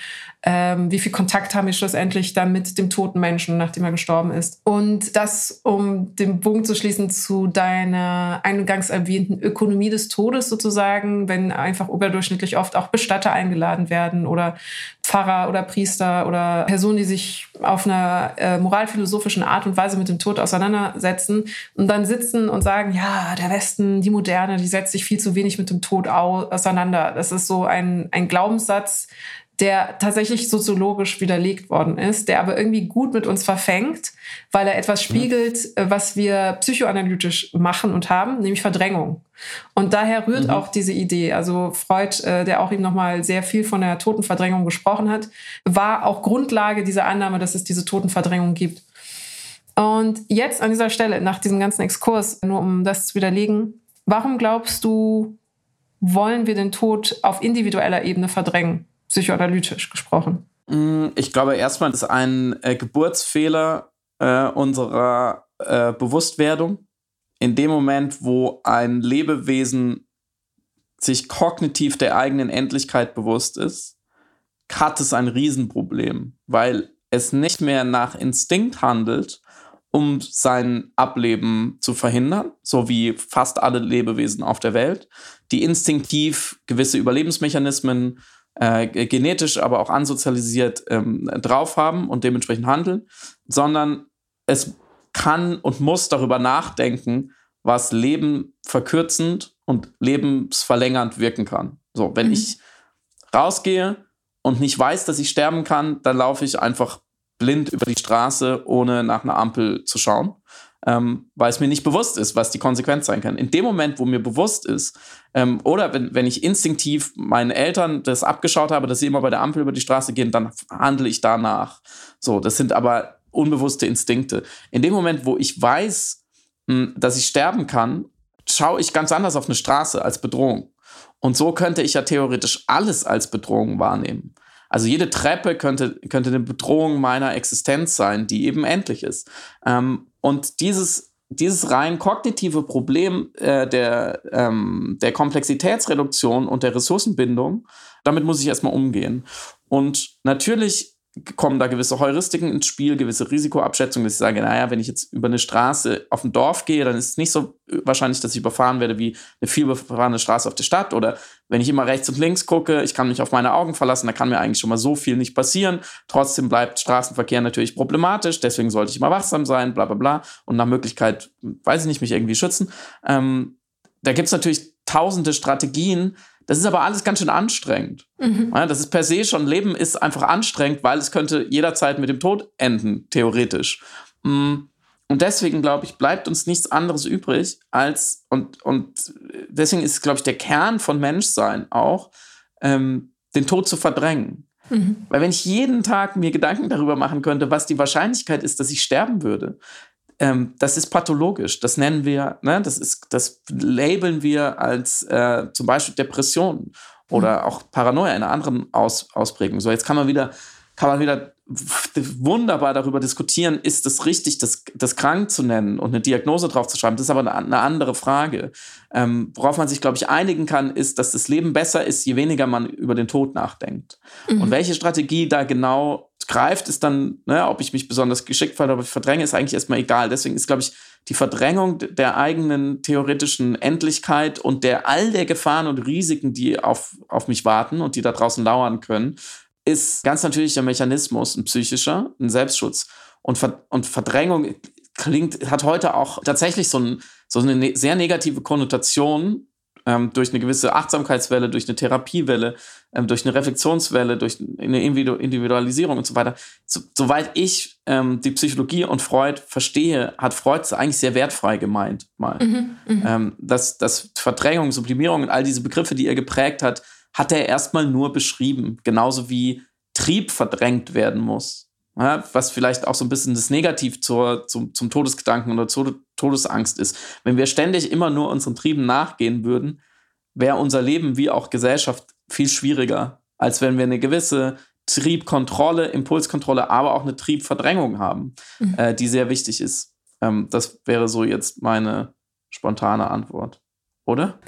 ähm, wie viel Kontakt haben wir schlussendlich dann mit dem toten Menschen, nachdem er gestorben ist. Und das, um den Punkt zu schließen zu deiner eingangs erwähnten Ökonomie des Todes sozusagen, wenn einfach überdurchschnittlich oft auch Bestatter eingeladen werden oder Pfarrer oder Priester oder Personen, die sich auf einer äh, moralphilosophischen Art und Weise mit dem Tod auseinandersetzen und dann sitzen und sagen, ja, der Westen, die Moderne, die setzt sich viel zu wenig mit dem Tod auseinander. Das ist so ein, ein Glaubenssatz, der tatsächlich soziologisch widerlegt worden ist, der aber irgendwie gut mit uns verfängt, weil er etwas spiegelt, äh, was wir psychoanalytisch machen und haben, nämlich Verdrängung. Und daher rührt mhm. auch diese Idee. Also Freud, äh, der auch eben nochmal sehr viel von der Totenverdrängung gesprochen hat, war auch Grundlage dieser Annahme, dass es diese Totenverdrängung gibt. Und jetzt an dieser Stelle, nach diesem ganzen Exkurs, nur um das zu widerlegen, warum glaubst du, wollen wir den Tod auf individueller Ebene verdrängen? Psychoanalytisch gesprochen? Mm, ich glaube, erstmal ist ein äh, Geburtsfehler äh, unserer äh, Bewusstwerdung. In dem Moment, wo ein Lebewesen sich kognitiv der eigenen Endlichkeit bewusst ist, hat es ein Riesenproblem, weil es nicht mehr nach Instinkt handelt, um sein Ableben zu verhindern, so wie fast alle Lebewesen auf der Welt, die instinktiv gewisse Überlebensmechanismen äh, genetisch, aber auch ansozialisiert ähm, drauf haben und dementsprechend handeln, sondern es kann und muss darüber nachdenken, was Leben verkürzend und lebensverlängernd wirken kann. So, wenn mhm. ich rausgehe und nicht weiß, dass ich sterben kann, dann laufe ich einfach blind über die Straße, ohne nach einer Ampel zu schauen ähm, weil es mir nicht bewusst ist, was die Konsequenz sein kann. In dem Moment, wo mir bewusst ist, ähm, oder wenn, wenn ich instinktiv meinen Eltern das abgeschaut habe, dass sie immer bei der Ampel über die Straße gehen, dann handle ich danach. So, das sind aber unbewusste Instinkte. In dem Moment, wo ich weiß, mh, hm, dass ich sterben kann, schaue ich ganz anders auf eine Straße als Bedrohung. Und so könnte ich ja theoretisch alles als Bedrohung wahrnehmen. Also jede Treppe könnte, könnte eine Bedrohung meiner Existenz sein, die eben endlich ist. Ähm, und dieses, dieses rein kognitive Problem äh, der, ähm, der Komplexitätsreduktion und der Ressourcenbindung, damit muss ich erstmal umgehen. Und natürlich kommen da gewisse Heuristiken ins Spiel, gewisse Risikoabschätzungen, dass ich sage, naja, wenn ich jetzt über eine Straße auf ein Dorf gehe, dann ist es nicht so wahrscheinlich, dass ich überfahren werde wie eine vielbefahrene Straße auf der Stadt. Oder wenn ich immer rechts und links gucke, ich kann mich auf meine Augen verlassen, da kann mir eigentlich schon mal so viel nicht passieren. Trotzdem bleibt Straßenverkehr natürlich problematisch, deswegen sollte ich immer wachsam sein, bla bla bla. Und nach Möglichkeit, weiß ich nicht, mich irgendwie schützen. Ähm, da gibt es natürlich tausende Strategien, das ist aber alles ganz schön anstrengend. Mhm. Ja, das ist per se schon, Leben ist einfach anstrengend, weil es könnte jederzeit mit dem Tod enden, theoretisch. Mm, und deswegen, glaube ich, bleibt uns nichts anderes übrig, als, und, und deswegen ist, glaube ich, der Kern von Menschsein auch, ähm, den Tod zu verdrängen. Mhm. Weil wenn ich jeden Tag mir Gedanken darüber machen könnte, was die Wahrscheinlichkeit ist, dass ich sterben würde, ähm, das ist pathologisch. Das nennen wir, ne, das ist, das labeln wir als äh, zum Beispiel Depression oder mhm. auch Paranoia in einer anderen Aus, Ausprägung. So, jetzt kann man wieder kann man wieder wunderbar darüber diskutieren, ist es richtig, das, das krank zu nennen und eine Diagnose drauf zu schreiben. Das ist aber eine, eine andere Frage. Ähm, worauf man sich, glaube ich, einigen kann, ist, dass das Leben besser ist, je weniger man über den Tod nachdenkt. Mhm. Und welche Strategie da genau greift, ist dann, ne, ob ich mich besonders geschickt fand, ob ich verdränge, ist eigentlich erstmal egal. Deswegen ist, glaube ich, die Verdrängung der eigenen theoretischen Endlichkeit und der all der Gefahren und Risiken, die auf, auf mich warten und die da draußen lauern können, ist ganz natürlicher Mechanismus, ein psychischer, ein Selbstschutz. Und, Ver und Verdrängung klingt, hat heute auch tatsächlich so, ein, so eine ne sehr negative Konnotation ähm, durch eine gewisse Achtsamkeitswelle, durch eine Therapiewelle, ähm, durch eine Reflexionswelle, durch eine Individualisierung und so weiter. So, soweit ich ähm, die Psychologie und Freud verstehe, hat Freud es eigentlich sehr wertfrei gemeint mal. Mhm, mh. Ähm, dass, dass Verdrängung, Sublimierung und all diese Begriffe, die er geprägt hat, hat er erstmal nur beschrieben. Genauso wie Trieb verdrängt werden muss. Was vielleicht auch so ein bisschen das Negativ zur, zum, zum Todesgedanken oder zur Todesangst ist. Wenn wir ständig immer nur unseren Trieben nachgehen würden, wäre unser Leben wie auch Gesellschaft viel schwieriger, als wenn wir eine gewisse Triebkontrolle, Impulskontrolle, aber auch eine Triebverdrängung haben, mhm. äh, die sehr wichtig ist. Ähm, das wäre so jetzt meine spontane Antwort oder?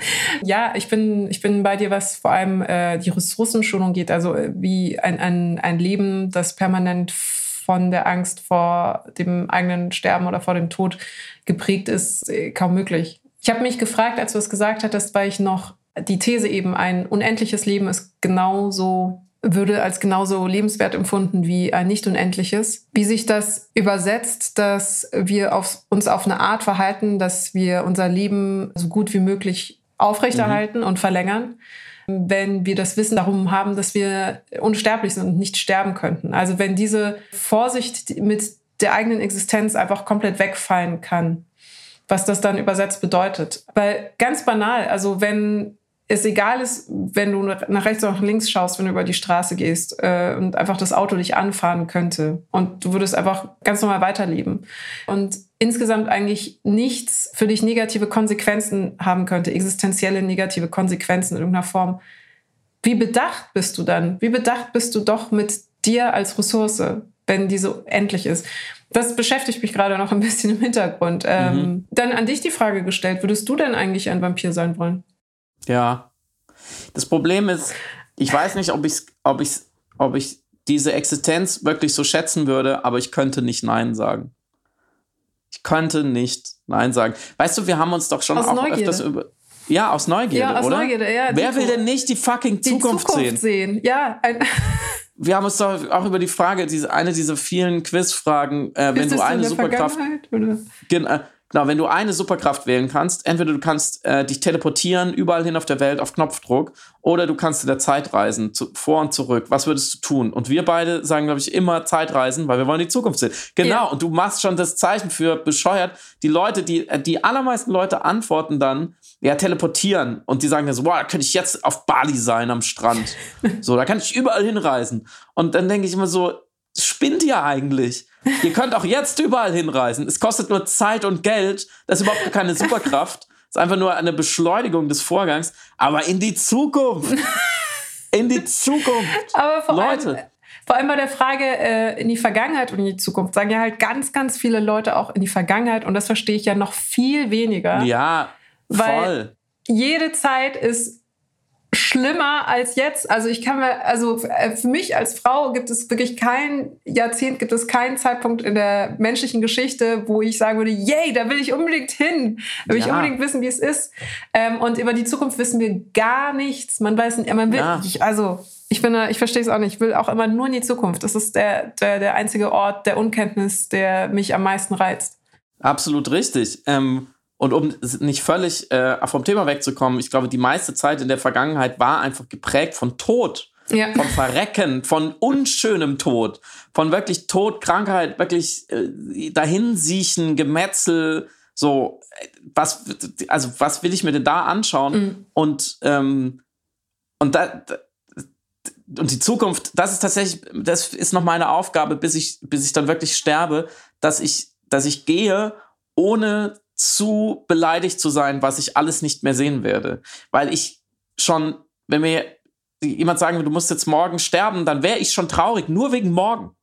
Ja, ich bin, ich bin bei dir, was vor allem äh, die Ressourcenschonung geht. Also äh, wie ein, ein, ein Leben, das permanent von der Angst vor dem eigenen Sterben oder vor dem Tod geprägt ist, äh, kaum möglich. Ich habe mich gefragt, als du es gesagt hattest, weil ich noch die These eben, ein unendliches Leben ist genauso würde als genauso lebenswert empfunden wie ein nicht unendliches. Wie sich das übersetzt, dass wir auf, uns auf eine Art verhalten, dass wir unser Leben so gut wie möglich aufrechterhalten mhm. und verlängern, wenn wir das Wissen darum haben, dass wir unsterblich sind und nicht sterben könnten. Also wenn diese Vorsicht mit der eigenen Existenz einfach komplett wegfallen kann, was das dann übersetzt bedeutet. Weil ganz banal, also wenn es egal ist, wenn du nach rechts oder nach links schaust, wenn du über die Straße gehst äh, und einfach das Auto dich anfahren könnte und du würdest einfach ganz normal weiterleben und insgesamt eigentlich nichts für dich negative Konsequenzen haben könnte, existenzielle negative Konsequenzen in irgendeiner Form. Wie bedacht bist du dann? Wie bedacht bist du doch mit dir als Ressource, wenn die so endlich ist? Das beschäftigt mich gerade noch ein bisschen im Hintergrund. Ähm, mhm. Dann an dich die Frage gestellt, würdest du denn eigentlich ein Vampir sein wollen? Ja. Das Problem ist, ich weiß nicht, ob ich, ob ich, ob ich diese Existenz wirklich so schätzen würde, aber ich könnte nicht Nein sagen. Ich könnte nicht Nein sagen. Weißt du, wir haben uns doch schon aus auch Neugierde. öfters über. Ja, aus Neugierde, ja, aus oder? Neugierde, ja. Wer will denn nicht die fucking die Zukunft, Zukunft sehen? sehen? Ja. wir haben uns doch auch über die Frage, diese, eine dieser vielen Quizfragen, äh, wenn du eine Superkraft. Genau, Genau, wenn du eine Superkraft wählen kannst, entweder du kannst äh, dich teleportieren überall hin auf der Welt auf Knopfdruck oder du kannst in der Zeit reisen, zu, vor und zurück. Was würdest du tun? Und wir beide sagen, glaube ich, immer Zeitreisen, weil wir wollen die Zukunft sehen. Genau, ja. und du machst schon das Zeichen für bescheuert. Die Leute, die, äh, die allermeisten Leute antworten dann, ja, teleportieren. Und die sagen dann so, boah, da könnte ich jetzt auf Bali sein am Strand. so, da kann ich überall hinreisen. Und dann denke ich immer so, spinnt ihr eigentlich? Ihr könnt auch jetzt überall hinreisen. Es kostet nur Zeit und Geld. Das ist überhaupt keine Superkraft. Es ist einfach nur eine Beschleunigung des Vorgangs. Aber in die Zukunft. In die Zukunft. Aber vor Leute. Allem, vor allem bei der Frage äh, in die Vergangenheit und in die Zukunft sagen ja halt ganz, ganz viele Leute auch in die Vergangenheit. Und das verstehe ich ja noch viel weniger. Ja, voll. Weil jede Zeit ist schlimmer als jetzt. Also ich kann mir, also äh, für mich als Frau gibt es wirklich kein Jahrzehnt, gibt es keinen Zeitpunkt in der menschlichen Geschichte, wo ich sagen würde, yay, da will ich unbedingt hin. Da will ja. ich unbedingt wissen, wie es ist. Ähm, und über die Zukunft wissen wir gar nichts. Man weiß nicht, man will, ja. ich, also ich finde, ich verstehe es auch nicht. Ich will auch immer nur in die Zukunft. Das ist der, der, der einzige Ort der Unkenntnis, der mich am meisten reizt. Absolut richtig. Ähm und um nicht völlig äh, vom Thema wegzukommen, ich glaube, die meiste Zeit in der Vergangenheit war einfach geprägt von Tod, ja. von Verrecken, von unschönem Tod, von wirklich Tod, Krankheit, wirklich äh, dahinsiechen, Gemetzel, so, was, also was will ich mir denn da anschauen? Mhm. Und, ähm, und da, und die Zukunft, das ist tatsächlich, das ist noch meine Aufgabe, bis ich, bis ich dann wirklich sterbe, dass ich, dass ich gehe, ohne zu beleidigt zu sein, was ich alles nicht mehr sehen werde. Weil ich schon, wenn wir jemand sagen würde, du musst jetzt morgen sterben, dann wäre ich schon traurig, nur wegen morgen.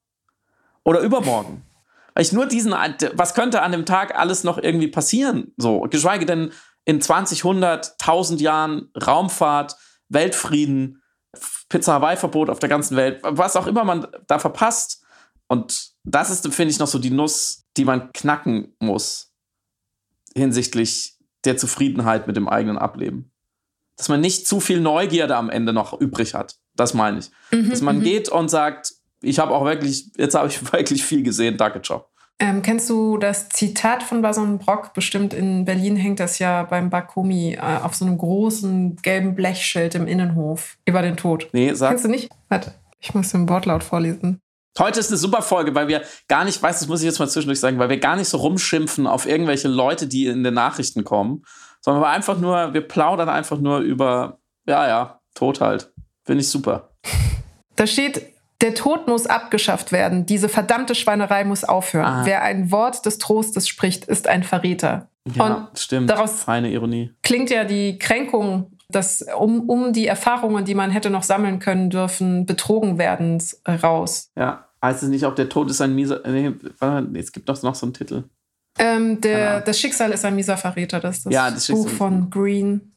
Oder übermorgen. Weil ich nur diesen, was könnte an dem Tag alles noch irgendwie passieren? So, geschweige denn in 20, 100, 1000 Jahren Raumfahrt, Weltfrieden, Pizza Hawaii-Verbot auf der ganzen Welt, was auch immer man da verpasst. Und das ist, finde ich, noch so die Nuss, die man knacken muss hinsichtlich der Zufriedenheit mit dem eigenen Ableben. Dass man nicht zu viel Neugierde am Ende noch übrig hat. Das meine ich. Mhm, Dass man mhm. geht und sagt, ich habe auch wirklich, jetzt habe ich wirklich viel gesehen, danke, ciao. Ähm, kennst du das Zitat von Bason Brock? Bestimmt in Berlin hängt das ja beim Bakumi äh, auf so einem großen gelben Blechschild im Innenhof über den Tod. Nee, sag. Kennst du nicht? Warte, ich muss den Wortlaut vorlesen. Heute ist eine super Folge, weil wir gar nicht, weiß, das muss ich jetzt mal zwischendurch sagen, weil wir gar nicht so rumschimpfen auf irgendwelche Leute, die in den Nachrichten kommen, sondern wir einfach nur, wir plaudern einfach nur über, ja, ja, Tod halt. Finde ich super. Da steht, der Tod muss abgeschafft werden. Diese verdammte Schweinerei muss aufhören. Ah. Wer ein Wort des Trostes spricht, ist ein Verräter. Ja, Und stimmt. Daraus Feine Ironie. Klingt ja die Kränkung, dass um, um die Erfahrungen, die man hätte noch sammeln können dürfen, betrogen werden, raus. Ja, heißt es nicht auch, der Tod ist ein mieser. Nee, es gibt doch noch so einen Titel. Ähm, der, das Schicksal ist ein mieser Verräter. Das ist das, ja, das Buch von Green.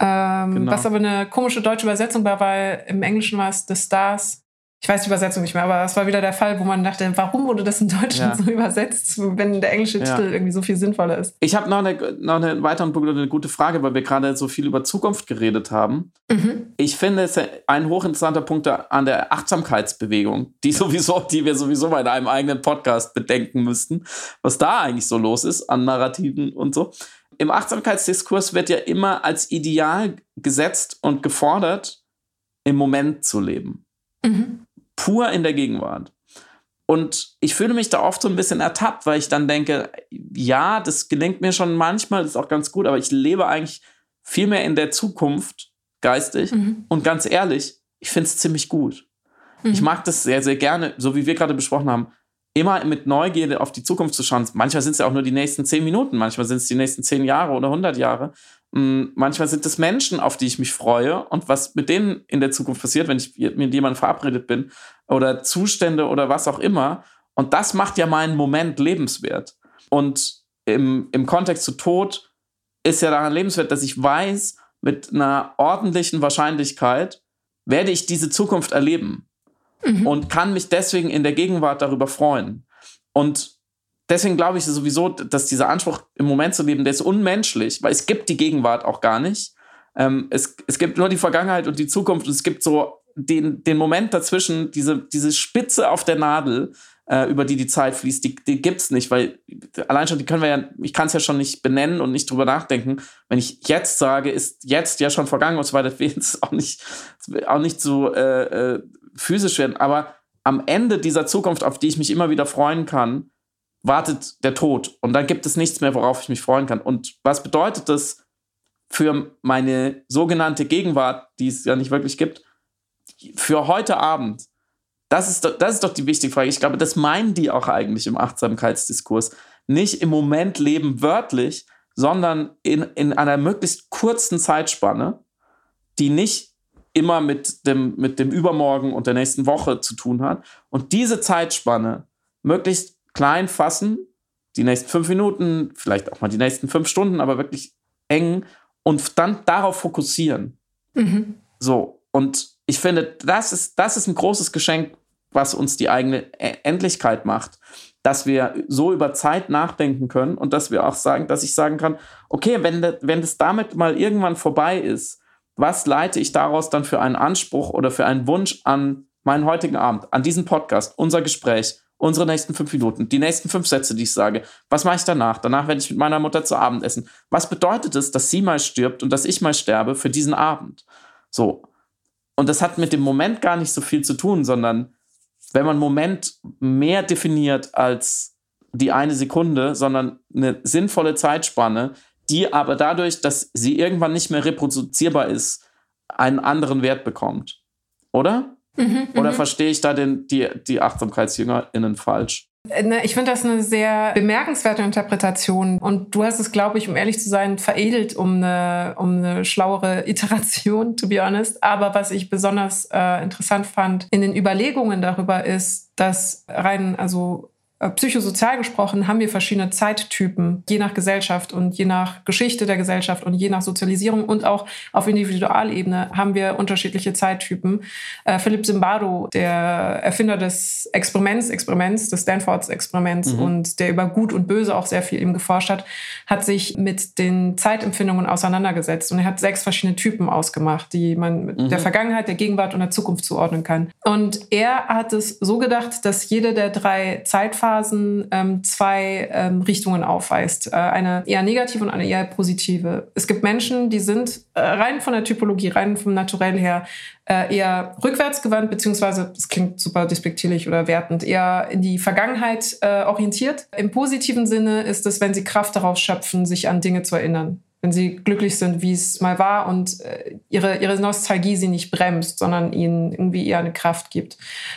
Ähm, genau. Was aber eine komische deutsche Übersetzung war, weil im Englischen war es The Stars ich weiß die Übersetzung nicht mehr, aber es war wieder der Fall, wo man dachte, warum wurde das in Deutschland ja. so übersetzt, wenn der englische ja. Titel irgendwie so viel sinnvoller ist? Ich habe noch eine, noch eine weitere eine gute Frage, weil wir gerade so viel über Zukunft geredet haben. Mhm. Ich finde es ein hochinteressanter Punkt an der Achtsamkeitsbewegung, die sowieso, die wir sowieso bei einem eigenen Podcast bedenken müssten, was da eigentlich so los ist an Narrativen und so. Im Achtsamkeitsdiskurs wird ja immer als Ideal gesetzt und gefordert, im Moment zu leben. Mhm pur in der Gegenwart. Und ich fühle mich da oft so ein bisschen ertappt, weil ich dann denke, ja, das gelingt mir schon manchmal, das ist auch ganz gut, aber ich lebe eigentlich viel mehr in der Zukunft geistig. Mhm. Und ganz ehrlich, ich finde es ziemlich gut. Mhm. Ich mag das sehr, sehr gerne, so wie wir gerade besprochen haben, immer mit Neugierde auf die Zukunft zu schauen. Manchmal sind es ja auch nur die nächsten zehn Minuten, manchmal sind es die nächsten zehn Jahre oder hundert Jahre. Mm, manchmal sind es Menschen, auf die ich mich freue und was mit denen in der Zukunft passiert, wenn ich mit jemandem verabredet bin oder Zustände oder was auch immer. Und das macht ja meinen Moment lebenswert. Und im, im Kontext zu Tod ist ja daran lebenswert, dass ich weiß, mit einer ordentlichen Wahrscheinlichkeit werde ich diese Zukunft erleben mhm. und kann mich deswegen in der Gegenwart darüber freuen. Und deswegen glaube ich sowieso, dass dieser Anspruch im Moment zu leben, der ist unmenschlich, weil es gibt die Gegenwart auch gar nicht. Ähm, es, es gibt nur die Vergangenheit und die Zukunft und es gibt so den, den Moment dazwischen, diese, diese Spitze auf der Nadel, äh, über die die Zeit fließt, die, die gibt es nicht, weil allein schon, die können wir ja, ich kann es ja schon nicht benennen und nicht drüber nachdenken. Wenn ich jetzt sage, ist jetzt ja schon vergangen und so weiter, will es auch nicht, auch nicht so äh, äh, physisch werden. Aber am Ende dieser Zukunft, auf die ich mich immer wieder freuen kann, wartet der Tod. Und dann gibt es nichts mehr, worauf ich mich freuen kann. Und was bedeutet das für meine sogenannte Gegenwart, die es ja nicht wirklich gibt, für heute Abend? Das ist, doch, das ist doch die wichtige Frage. Ich glaube, das meinen die auch eigentlich im Achtsamkeitsdiskurs. Nicht im Moment leben wörtlich, sondern in, in einer möglichst kurzen Zeitspanne, die nicht immer mit dem, mit dem Übermorgen und der nächsten Woche zu tun hat. Und diese Zeitspanne möglichst klein fassen, die nächsten fünf Minuten, vielleicht auch mal die nächsten fünf Stunden, aber wirklich eng und dann darauf fokussieren. Mhm. So, und ich finde, das ist, das ist ein großes Geschenk, was uns die eigene e-, Endlichkeit macht, dass wir so über Zeit nachdenken können und dass wir auch sagen, dass ich sagen kann, okay, wenn, das, wenn das damit mal irgendwann vorbei ist, was leite ich daraus dann für einen Anspruch oder für einen Wunsch an meinen heutigen Abend, an diesen Podcast, unser Gespräch, unsere nächsten fünf Minuten, die nächsten fünf Sätze, die ich sage. Was mache ich danach? Danach werde ich mit meiner Mutter zu Abend essen. Was bedeutet es, dass sie mal stirbt und dass ich mal sterbe für diesen Abend? So. Und das hat mit dem Moment gar nicht so viel zu tun, sondern wenn man Moment mehr definiert als die eine Sekunde, sondern eine sinnvolle Zeitspanne, die aber dadurch, dass sie irgendwann nicht mehr reproduzierbar ist, einen anderen Wert bekommt. Oder? Mhm, Oder mhm. verstehe ich da den, die, die AchtsamkeitsjüngerInnen falsch? Äh, ne, ich finde das eine sehr bemerkenswerte Interpretation. Und du hast es, glaube ich, um ehrlich zu sein, veredelt um eine, um eine schlauere Iteration, to be honest. Aber was ich besonders äh, interessant fand in den Überlegungen darüber ist, dass rein, also psychosozial gesprochen haben wir verschiedene Zeittypen, je nach Gesellschaft und je nach Geschichte der Gesellschaft und je nach Sozialisierung und auch auf Individualebene haben wir unterschiedliche Zeittypen. Äh, Philipp Zimbardo, der Erfinder des Experiments, Experiments, des Stanfords Experiments mhm. und der über Gut und Böse auch sehr viel eben geforscht hat, hat sich mit den Zeitempfindungen auseinandergesetzt und er hat sechs verschiedene Typen ausgemacht, die man mhm. der Vergangenheit, der Gegenwart und der Zukunft zuordnen kann. Und er hat es so gedacht, dass jede der drei Zeitphasen Phasen ähm, zwei ähm, Richtungen aufweist. Äh, eine eher negative und eine eher positive. Es gibt Menschen, die sind äh, rein von der Typologie, rein vom Naturell her, äh, eher rückwärtsgewandt, beziehungsweise, das klingt super despektierlich oder wertend, eher in die Vergangenheit äh, orientiert. Im positiven Sinne ist es, wenn sie Kraft daraus schöpfen, sich an Dinge zu erinnern wenn sie glücklich sind, wie es mal war und äh, ihre, ihre Nostalgie sie nicht bremst, sondern ihnen irgendwie eher eine Kraft gibt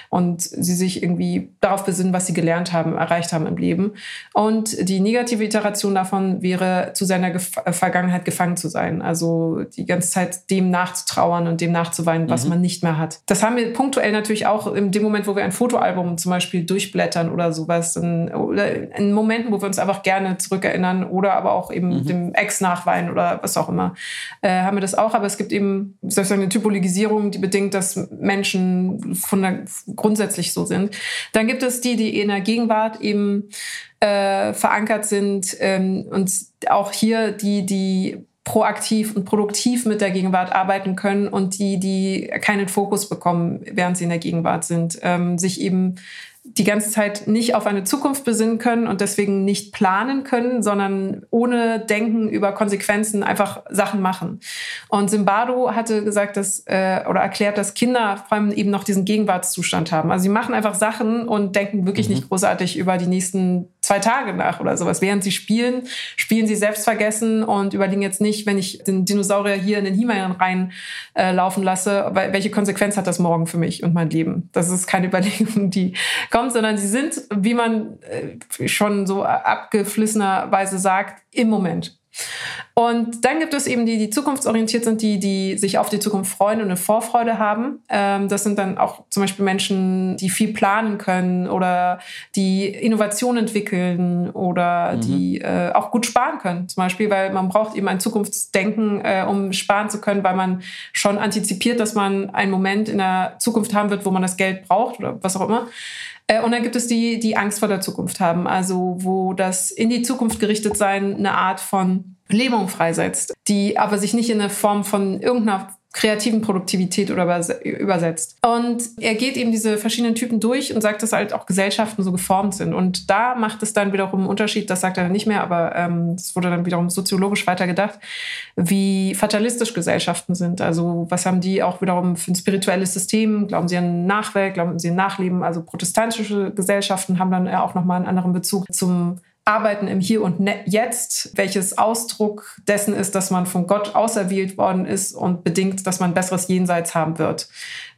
und sie sich irgendwie darauf besinnen, was sie gelernt haben, erreicht haben im Leben. Und die negative Iteration davon wäre, zu seiner Gef äh, Vergangenheit gefangen zu sein, also die ganze Zeit dem nachzutrauern und dem nachzuweinen, was mhm. man nicht mehr hat. Das haben wir punktuell natürlich auch in dem Moment, wo wir ein Fotoalbum zum Beispiel durchblättern oder sowas, in, oder in Momenten, wo wir uns einfach gerne zurückerinnern oder aber auch eben mhm. dem Ex nachweisen Wein oder was auch immer, äh, haben wir das auch. Aber es gibt eben, soll ich sagen, eine Typologisierung, die bedingt, dass Menschen von der, grundsätzlich so sind. Dann gibt es die, die in der Gegenwart eben äh, verankert sind ähm, und auch hier die, die proaktiv und produktiv mit der Gegenwart arbeiten können und die, die keinen Fokus bekommen, während sie in der Gegenwart sind, ähm, sich eben die ganze Zeit nicht auf eine Zukunft besinnen können und deswegen nicht planen können, sondern ohne Denken über Konsequenzen einfach Sachen machen. Und Zimbardo hatte gesagt, dass äh, oder erklärt, dass Kinder vor allem eben noch diesen Gegenwartszustand haben. Also sie machen einfach Sachen und denken wirklich mhm. nicht großartig über die nächsten zwei Tage nach oder sowas. Während sie spielen, spielen sie selbstvergessen und überlegen jetzt nicht, wenn ich den Dinosaurier hier in den Himalaya rein äh, lasse, welche Konsequenz hat das morgen für mich und mein Leben? Das ist keine Überlegung, die kommt, sondern sie sind, wie man äh, schon so abgeflissenerweise sagt, im Moment. Und dann gibt es eben die, die zukunftsorientiert sind, die, die sich auf die Zukunft freuen und eine Vorfreude haben. Ähm, das sind dann auch zum Beispiel Menschen, die viel planen können oder die Innovation entwickeln oder mhm. die äh, auch gut sparen können. Zum Beispiel, weil man braucht eben ein Zukunftsdenken, äh, um sparen zu können, weil man schon antizipiert, dass man einen Moment in der Zukunft haben wird, wo man das Geld braucht oder was auch immer. Äh, und dann gibt es die, die Angst vor der Zukunft haben, also wo das in die Zukunft gerichtet sein eine Art von Lähmung freisetzt, die aber sich nicht in eine Form von irgendeiner kreativen Produktivität oder übersetzt. Und er geht eben diese verschiedenen Typen durch und sagt, dass halt auch Gesellschaften so geformt sind. Und da macht es dann wiederum einen Unterschied, das sagt er nicht mehr, aber ähm, wurde dann wiederum soziologisch weitergedacht, wie fatalistisch Gesellschaften sind. Also was haben die auch wiederum für ein spirituelles System? Glauben sie an Nachwelt? Glauben sie an Nachleben? Also protestantische Gesellschaften haben dann auch nochmal einen anderen Bezug zum Arbeiten im Hier und ne-, Jetzt, welches Ausdruck dessen ist, dass man von Gott auserwählt worden ist und bedingt, dass man besseres Jenseits haben wird.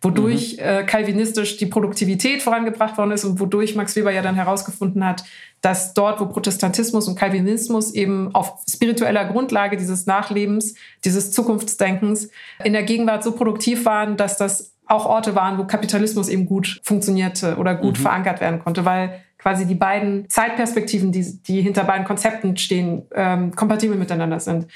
Wodurch mhm. äh, kalvinistisch die Produktivität vorangebracht worden ist und wodurch Max Weber ja dann herausgefunden hat, dass dort, wo Protestantismus und Calvinismus eben auf spiritueller Grundlage dieses Nachlebens, dieses Zukunftsdenkens in der Gegenwart so produktiv waren, dass das auch Orte waren, wo Kapitalismus eben gut funktionierte oder gut mhm. verankert werden konnte, weil quasi die beiden Zeitperspektiven, die, die hinter beiden Konzepten stehen, ähm, kompatibel miteinander sind.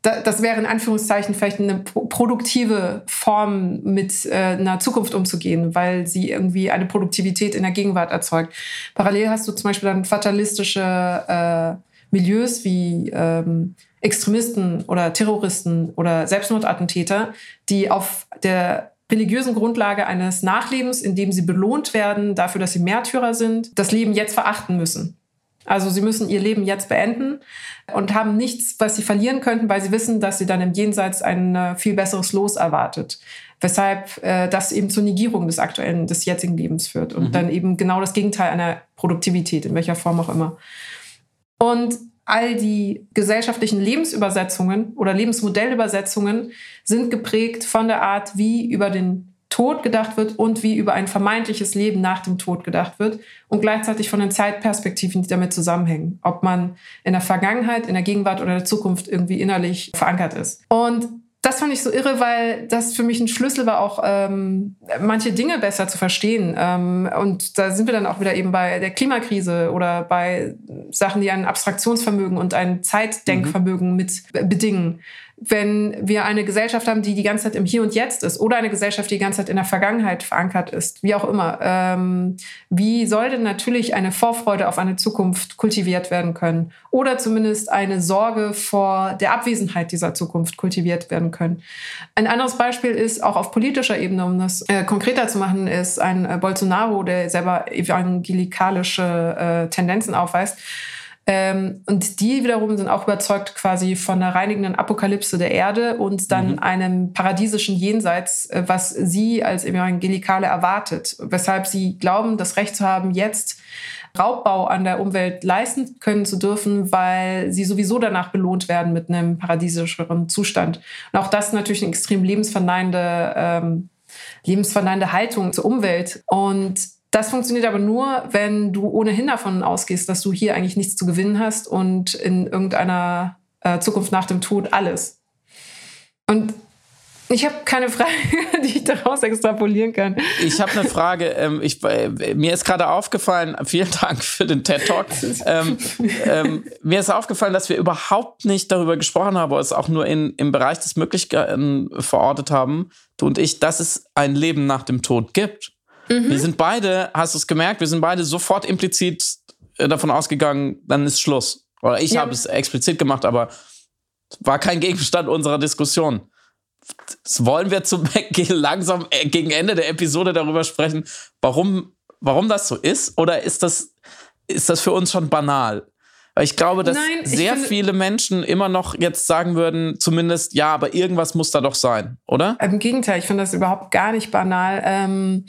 Da, das wäre in Anführungszeichen vielleicht eine produktive Form, mit äh, einer Zukunft umzugehen, weil sie irgendwie eine Produktivität in der Gegenwart erzeugt. Parallel hast du zum Beispiel dann fatalistische äh, Milieus wie ähm, Extremisten oder Terroristen oder Selbstmordattentäter, die auf der religiösen Grundlage eines Nachlebens, in dem sie belohnt werden dafür, dass sie Märtyrer sind, das Leben jetzt verachten müssen. Also sie müssen ihr Leben jetzt beenden und haben nichts, was sie verlieren könnten, weil sie wissen, dass sie dann im Jenseits ein äh, viel besseres Los erwartet. Weshalb äh, das eben zur Negierung des aktuellen, des jetzigen Lebens führt und mhm. dann eben genau das Gegenteil einer Produktivität, in welcher Form auch immer. Und all die gesellschaftlichen Lebensübersetzungen oder Lebensmodellübersetzungen sind geprägt von der Art, wie über den Tod gedacht wird und wie über ein vermeintliches Leben nach dem Tod gedacht wird und gleichzeitig von den Zeitperspektiven, die damit zusammenhängen. Ob man in der Vergangenheit, in der Gegenwart oder der Zukunft irgendwie innerlich verankert ist. Und das fand ich so irre, weil das für mich ein Schlüssel war, auch ähm, manche Dinge besser zu verstehen. Ähm, und da sind wir dann auch wieder eben bei der Klimakrise oder bei Sachen, die ein Abstraktionsvermögen und ein Zeitdenkvermögen mhm. mit bedingen wenn wir eine Gesellschaft haben, die die ganze Zeit im Hier und Jetzt ist oder eine Gesellschaft, die die ganze Zeit in der Vergangenheit verankert ist, wie auch immer. Ähm, wie soll denn natürlich eine Vorfreude auf eine Zukunft kultiviert werden können oder zumindest eine Sorge vor der Abwesenheit dieser Zukunft kultiviert werden können? Ein anderes Beispiel ist auch auf politischer Ebene, um das äh, konkreter zu machen, ist ein äh, Bolsonaro, der selber evangelikalische äh, Tendenzen aufweist ähm, und die wiederum sind auch überzeugt quasi von der reinigenden Apokalypse der Erde und dann mhm. einem paradiesischen Jenseits, äh, was sie als Evangelikale erwartet. Weshalb sie glauben, das Recht zu haben, jetzt Raubbau an der Umwelt leisten können zu dürfen, weil sie sowieso danach belohnt werden mit einem paradiesischeren Zustand. Und auch das ist natürlich eine extrem lebensverneinende, ähm, lebensverneinende Haltung zur Umwelt. Und das funktioniert aber nur, wenn du ohnehin davon ausgehst, dass du hier eigentlich nichts zu gewinnen hast und in irgendeiner äh, Zukunft nach dem Tod alles. Und ich habe keine Frage, die ich daraus extrapolieren kann. Ich habe eine Frage. Ähm, ich, äh, mir ist gerade aufgefallen, vielen Dank für den TED Talk. Ähm, ähm, mir ist aufgefallen, dass wir überhaupt nicht darüber gesprochen haben, oder es auch nur in, im Bereich des Möglichen verortet haben, du und ich, dass es ein Leben nach dem Tod gibt. Mhm. Wir sind beide, hast du es gemerkt, wir sind beide sofort implizit äh, davon ausgegangen, dann ist Schluss. Oder ich ja. habe es explizit gemacht, aber war kein Gegenstand unserer Diskussion. Das wollen wir zum langsam äh, gegen Ende der Episode darüber sprechen, warum, warum das so ist? Oder ist das, ist das für uns schon banal? Weil ich glaube, dass Nein, sehr viele Menschen immer noch jetzt sagen würden, zumindest, ja, aber irgendwas muss da doch sein, oder? Im Gegenteil, ich finde das überhaupt gar nicht banal. Ähm,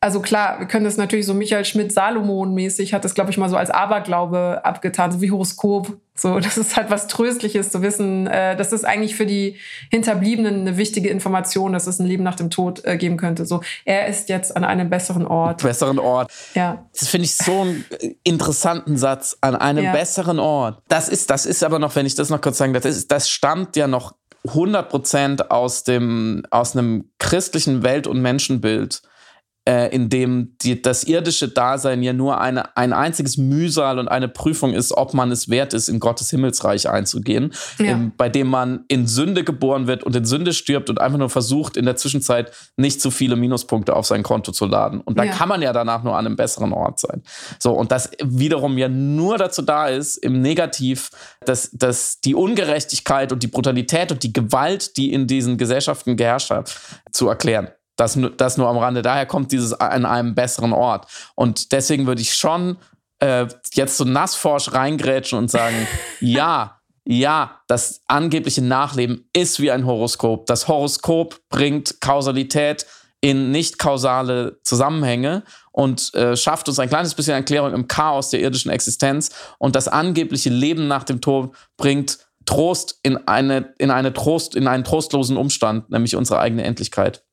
also klar, wir können das natürlich so Michael Schmidt-Salomon-mäßig, hat das, glaube ich, mal so als Aberglaube abgetan, so wie Horoskop. So, das ist halt was Tröstliches zu wissen. Äh, das ist eigentlich für die Hinterbliebenen eine wichtige Information, dass es ein Leben nach dem Tod äh, geben könnte. So, er ist jetzt an einem besseren Ort. Besseren Ort. Ja. Das finde ich so einen interessanten Satz. An einem ja. besseren Ort. Das ist, das ist aber noch, wenn ich das noch kurz sagen darf, das, ist, das stammt ja noch 100 Prozent aus dem, aus einem christlichen Welt- und Menschenbild äh, in dem die, das irdische Dasein ja nur eine, ein einziges Mühsal und eine Prüfung ist, ob man es wert ist, in Gottes Himmelsreich einzugehen, ja. ähm, bei dem man in Sünde geboren wird und in Sünde stirbt und einfach nur versucht, in der Zwischenzeit nicht zu viele Minuspunkte auf sein Konto zu laden. Und dann ja. kann man ja danach nur an einem besseren Ort sein. So, und das wiederum ja nur dazu da ist, im Negativ, dass, dass die Ungerechtigkeit und die Brutalität und die Gewalt, die in diesen Gesellschaften geherrscht hat, zu erklären. Das, das nur am Rande. Daher kommt dieses an einem besseren Ort. Und deswegen würde ich schon äh, jetzt so nassforsch reingrätschen und sagen, ja, ja, das angebliche Nachleben ist wie ein Horoskop. Das Horoskop bringt Kausalität in nicht kausale Zusammenhänge und äh, schafft uns ein kleines bisschen Erklärung im Chaos der irdischen Existenz. Und das angebliche Leben nach dem Tod bringt Trost in eine, in eine Trost, in einen trostlosen Umstand, nämlich unsere eigene Endlichkeit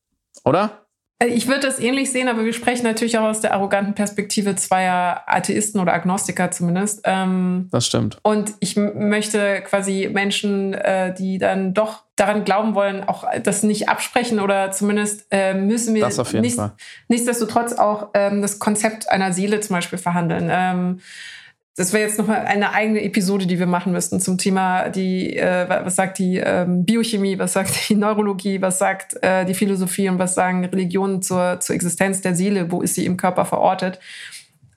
oder? Äh, ich würde das ähnlich sehen, aber wir sprechen natürlich auch aus der arroganten Perspektive zweier Atheisten oder Agnostiker zumindest. Ähm, das stimmt. Und ich möchte quasi Menschen, äh, die dann doch daran glauben wollen, auch das nicht absprechen oder zumindest äh, müssen wir das auf jeden nicht, Fall. nichtsdestotrotz auch ähm, das Konzept einer Seele zum Beispiel verhandeln. Ähm, das wäre jetzt nochmal eine eigene Episode, die wir machen müssten zum Thema die, äh, was sagt die ähm, Biochemie, was sagt die Neurologie, was sagt äh, die Philosophie und was sagen Religionen zur, zur Existenz der Seele, wo ist sie im Körper verortet.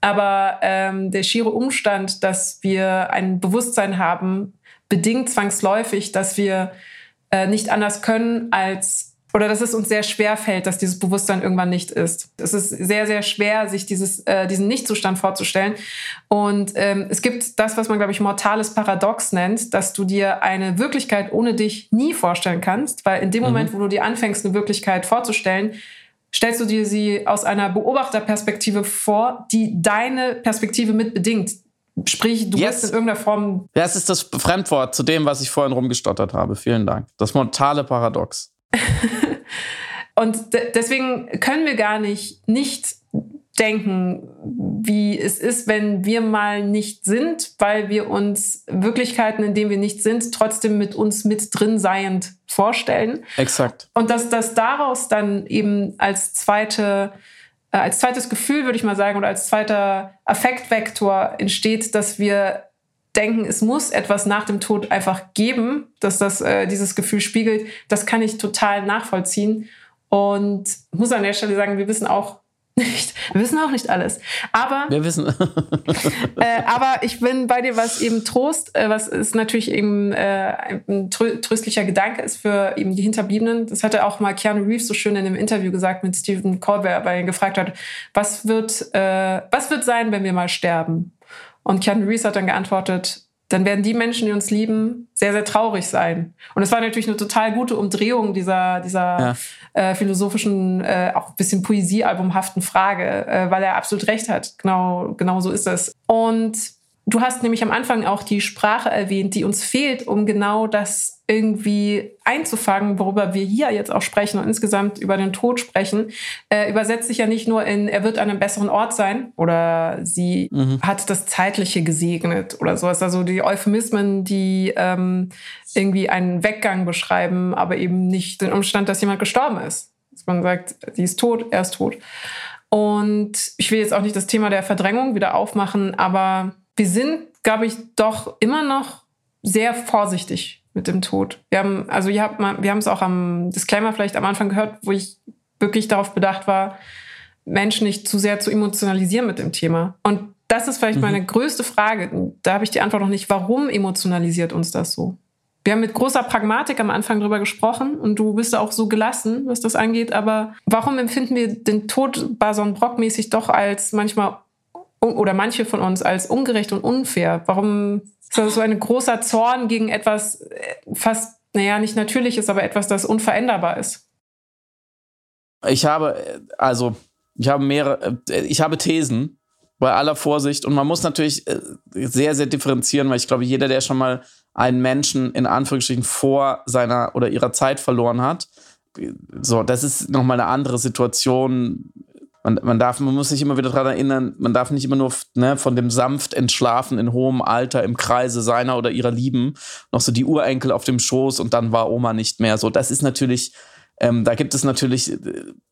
Aber ähm, der schiere Umstand, dass wir ein Bewusstsein haben, bedingt zwangsläufig, dass wir äh, nicht anders können, als oder dass es uns sehr schwer fällt, dass dieses Bewusstsein irgendwann nicht ist. Es ist sehr, sehr schwer, sich dieses, äh, diesen Nichtzustand vorzustellen. Und ähm, es gibt das, was man, glaube ich, mortales Paradox nennt, dass du dir eine Wirklichkeit ohne dich nie vorstellen kannst, weil in dem mhm. Moment, wo du dir anfängst, eine Wirklichkeit vorzustellen, stellst du dir sie aus einer Beobachterperspektive vor, die deine Perspektive mit bedingt. Sprich, du yes. bist in irgendeiner Form. Das ist das Fremdwort zu dem, was ich vorhin rumgestottert habe. Vielen Dank. Das mortale Paradox. Und de deswegen können wir gar nicht nicht denken, wie es ist, wenn wir mal nicht sind, weil wir uns Wirklichkeiten, in denen wir nicht sind, trotzdem mit uns mit drin seiend vorstellen. Exakt. Und dass das daraus dann eben als zweite äh, als zweites Gefühl, würde ich mal sagen, oder als zweiter Affektvektor entsteht, dass wir denken, es muss etwas nach dem Tod einfach geben, dass das äh, dieses Gefühl spiegelt, das kann ich total nachvollziehen. Und muss an der Stelle sagen, wir wissen auch nicht, wir wissen auch nicht alles. Aber wir wissen. äh, aber ich bin bei dir, was eben Trost, äh, was ist natürlich eben äh, ein tröstlicher Gedanke ist für eben die Hinterbliebenen. Das hatte auch mal Keanu Reeves so schön in einem Interview gesagt mit Stephen Colbert, weil er ihn gefragt hat, was wird, äh, was wird sein, wenn wir mal sterben? Und Keanu Reeves hat dann geantwortet, dann werden die Menschen, die uns lieben, sehr, sehr traurig sein. Und es war natürlich eine total gute Umdrehung dieser, dieser ja. äh, philosophischen, äh, auch ein bisschen Poesiealbumhaften Frage, äh, weil er absolut recht hat. Genau, genau so ist es. Und Du hast nämlich am Anfang auch die Sprache erwähnt, die uns fehlt, um genau das irgendwie einzufangen, worüber wir hier jetzt auch sprechen und insgesamt über den Tod sprechen. Äh, übersetzt sich ja nicht nur in, er wird an einem besseren Ort sein oder sie mhm. hat das Zeitliche gesegnet oder sowas. Also die Euphemismen, die ähm, irgendwie einen Weggang beschreiben, aber eben nicht den Umstand, dass jemand gestorben ist. Dass man sagt, sie ist tot, er ist tot. Und ich will jetzt auch nicht das Thema der Verdrängung wieder aufmachen, aber wir sind, glaube ich, doch immer noch sehr vorsichtig mit dem Tod. Wir haben, also ihr habt mal, wir haben es auch am Disclaimer vielleicht am Anfang gehört, wo ich wirklich darauf bedacht war, Menschen nicht zu sehr zu emotionalisieren mit dem Thema. Und das ist vielleicht mhm. meine größte Frage. Da habe ich die Antwort noch nicht. Warum emotionalisiert uns das so? Wir haben mit großer Pragmatik am Anfang drüber gesprochen und du bist auch so gelassen, was das angeht. Aber warum empfinden wir den Tod Bason Brock mäßig doch als manchmal oder manche von uns als ungerecht und unfair? Warum ist das so ein großer Zorn gegen etwas äh, fast, naja, nicht natürliches, aber etwas, das unveränderbar ist? Ich habe, äh, also, ich habe mehrere, äh, ich habe Thesen bei aller Vorsicht und man muss natürlich sehr, sehr differenzieren, weil ich glaube, jeder, der schon mal einen Menschen in Anführungsstrichen vor seiner oder ihrer Zeit verloren hat, so, das ist nochmal eine andere Situation man, man, darf, man muss sich immer wieder daran erinnern, man darf nicht immer nur ne, von dem sanft entschlafen in hohem Alter im Kreise seiner oder ihrer Lieben noch so die Urenkel auf dem Schoß und dann war Oma nicht mehr. So, das ist natürlich, ähm, da gibt es natürlich äh,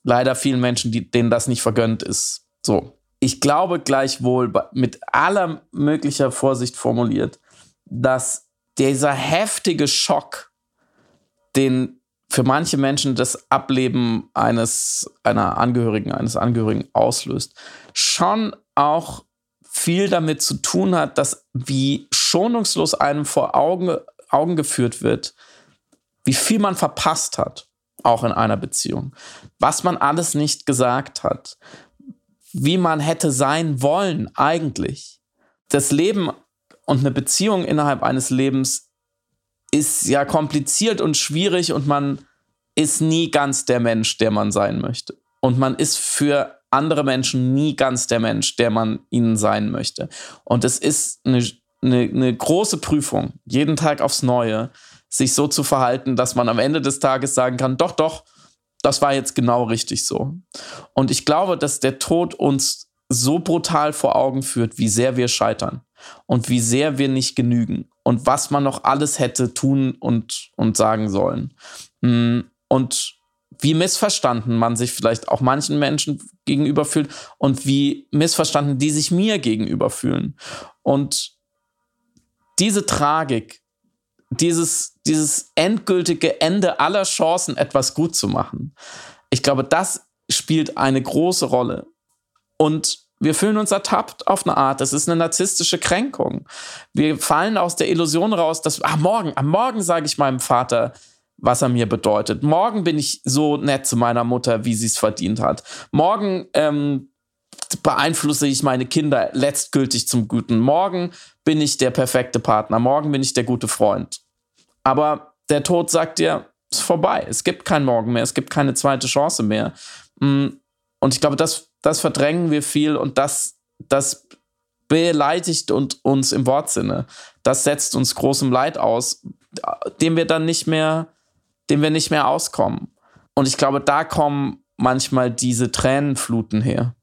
leider vielen Menschen, die, denen das nicht vergönnt ist. So. Ich glaube gleichwohl mit aller möglicher Vorsicht formuliert, dass dieser heftige Schock, den für manche Menschen das Ableben eines einer Angehörigen, eines Angehörigen auslöst, schon auch viel damit zu tun hat, dass wie schonungslos einem vor Augen, Augen geführt wird, wie viel man verpasst hat, auch in einer Beziehung, was man alles nicht gesagt hat, wie man hätte sein wollen eigentlich. Das Leben und eine Beziehung innerhalb eines Lebens ist ja kompliziert und schwierig und man ist nie ganz der Mensch, der man sein möchte. Und man ist für andere Menschen nie ganz der Mensch, der man ihnen sein möchte. Und es ist eine, eine, eine große Prüfung, jeden Tag aufs Neue, sich so zu verhalten, dass man am Ende des Tages sagen kann, doch, doch, das war jetzt genau richtig so. Und ich glaube, dass der Tod uns so brutal vor Augen führt, wie sehr wir scheitern und wie sehr wir nicht genügen und was man noch alles hätte tun und, und sagen sollen. Mm, und wie missverstanden man sich vielleicht auch manchen Menschen gegenüber fühlt und wie missverstanden die sich mir gegenüber fühlen. Und diese Tragik, dieses, dieses endgültige Ende aller Chancen, etwas gut zu machen, ich glaube, das spielt eine große Rolle. Und wir fühlen uns ertappt auf eine Art. Das ist eine narzisstische Kränkung. Wir fallen aus der Illusion raus, dass ah, morgen, am Morgen sage ich meinem Vater, was er mir bedeutet. Morgen bin ich so nett zu meiner Mutter, wie sie es verdient hat. Morgen ähm, beeinflusse ich meine Kinder letztgültig zum Guten. Morgen bin ich der perfekte Partner. Morgen bin ich der gute Freund. Aber der Tod sagt dir, es ist vorbei. Es gibt kein Morgen mehr. Es gibt keine zweite Chance mehr. Mm, und ich glaube, das das verdrängen wir viel und das, das beleidigt und uns im Wortsinne. Das setzt uns großem Leid aus, dem wir dann nicht mehr, dem wir nicht mehr auskommen. Und ich glaube, da kommen manchmal diese Tränenfluten her.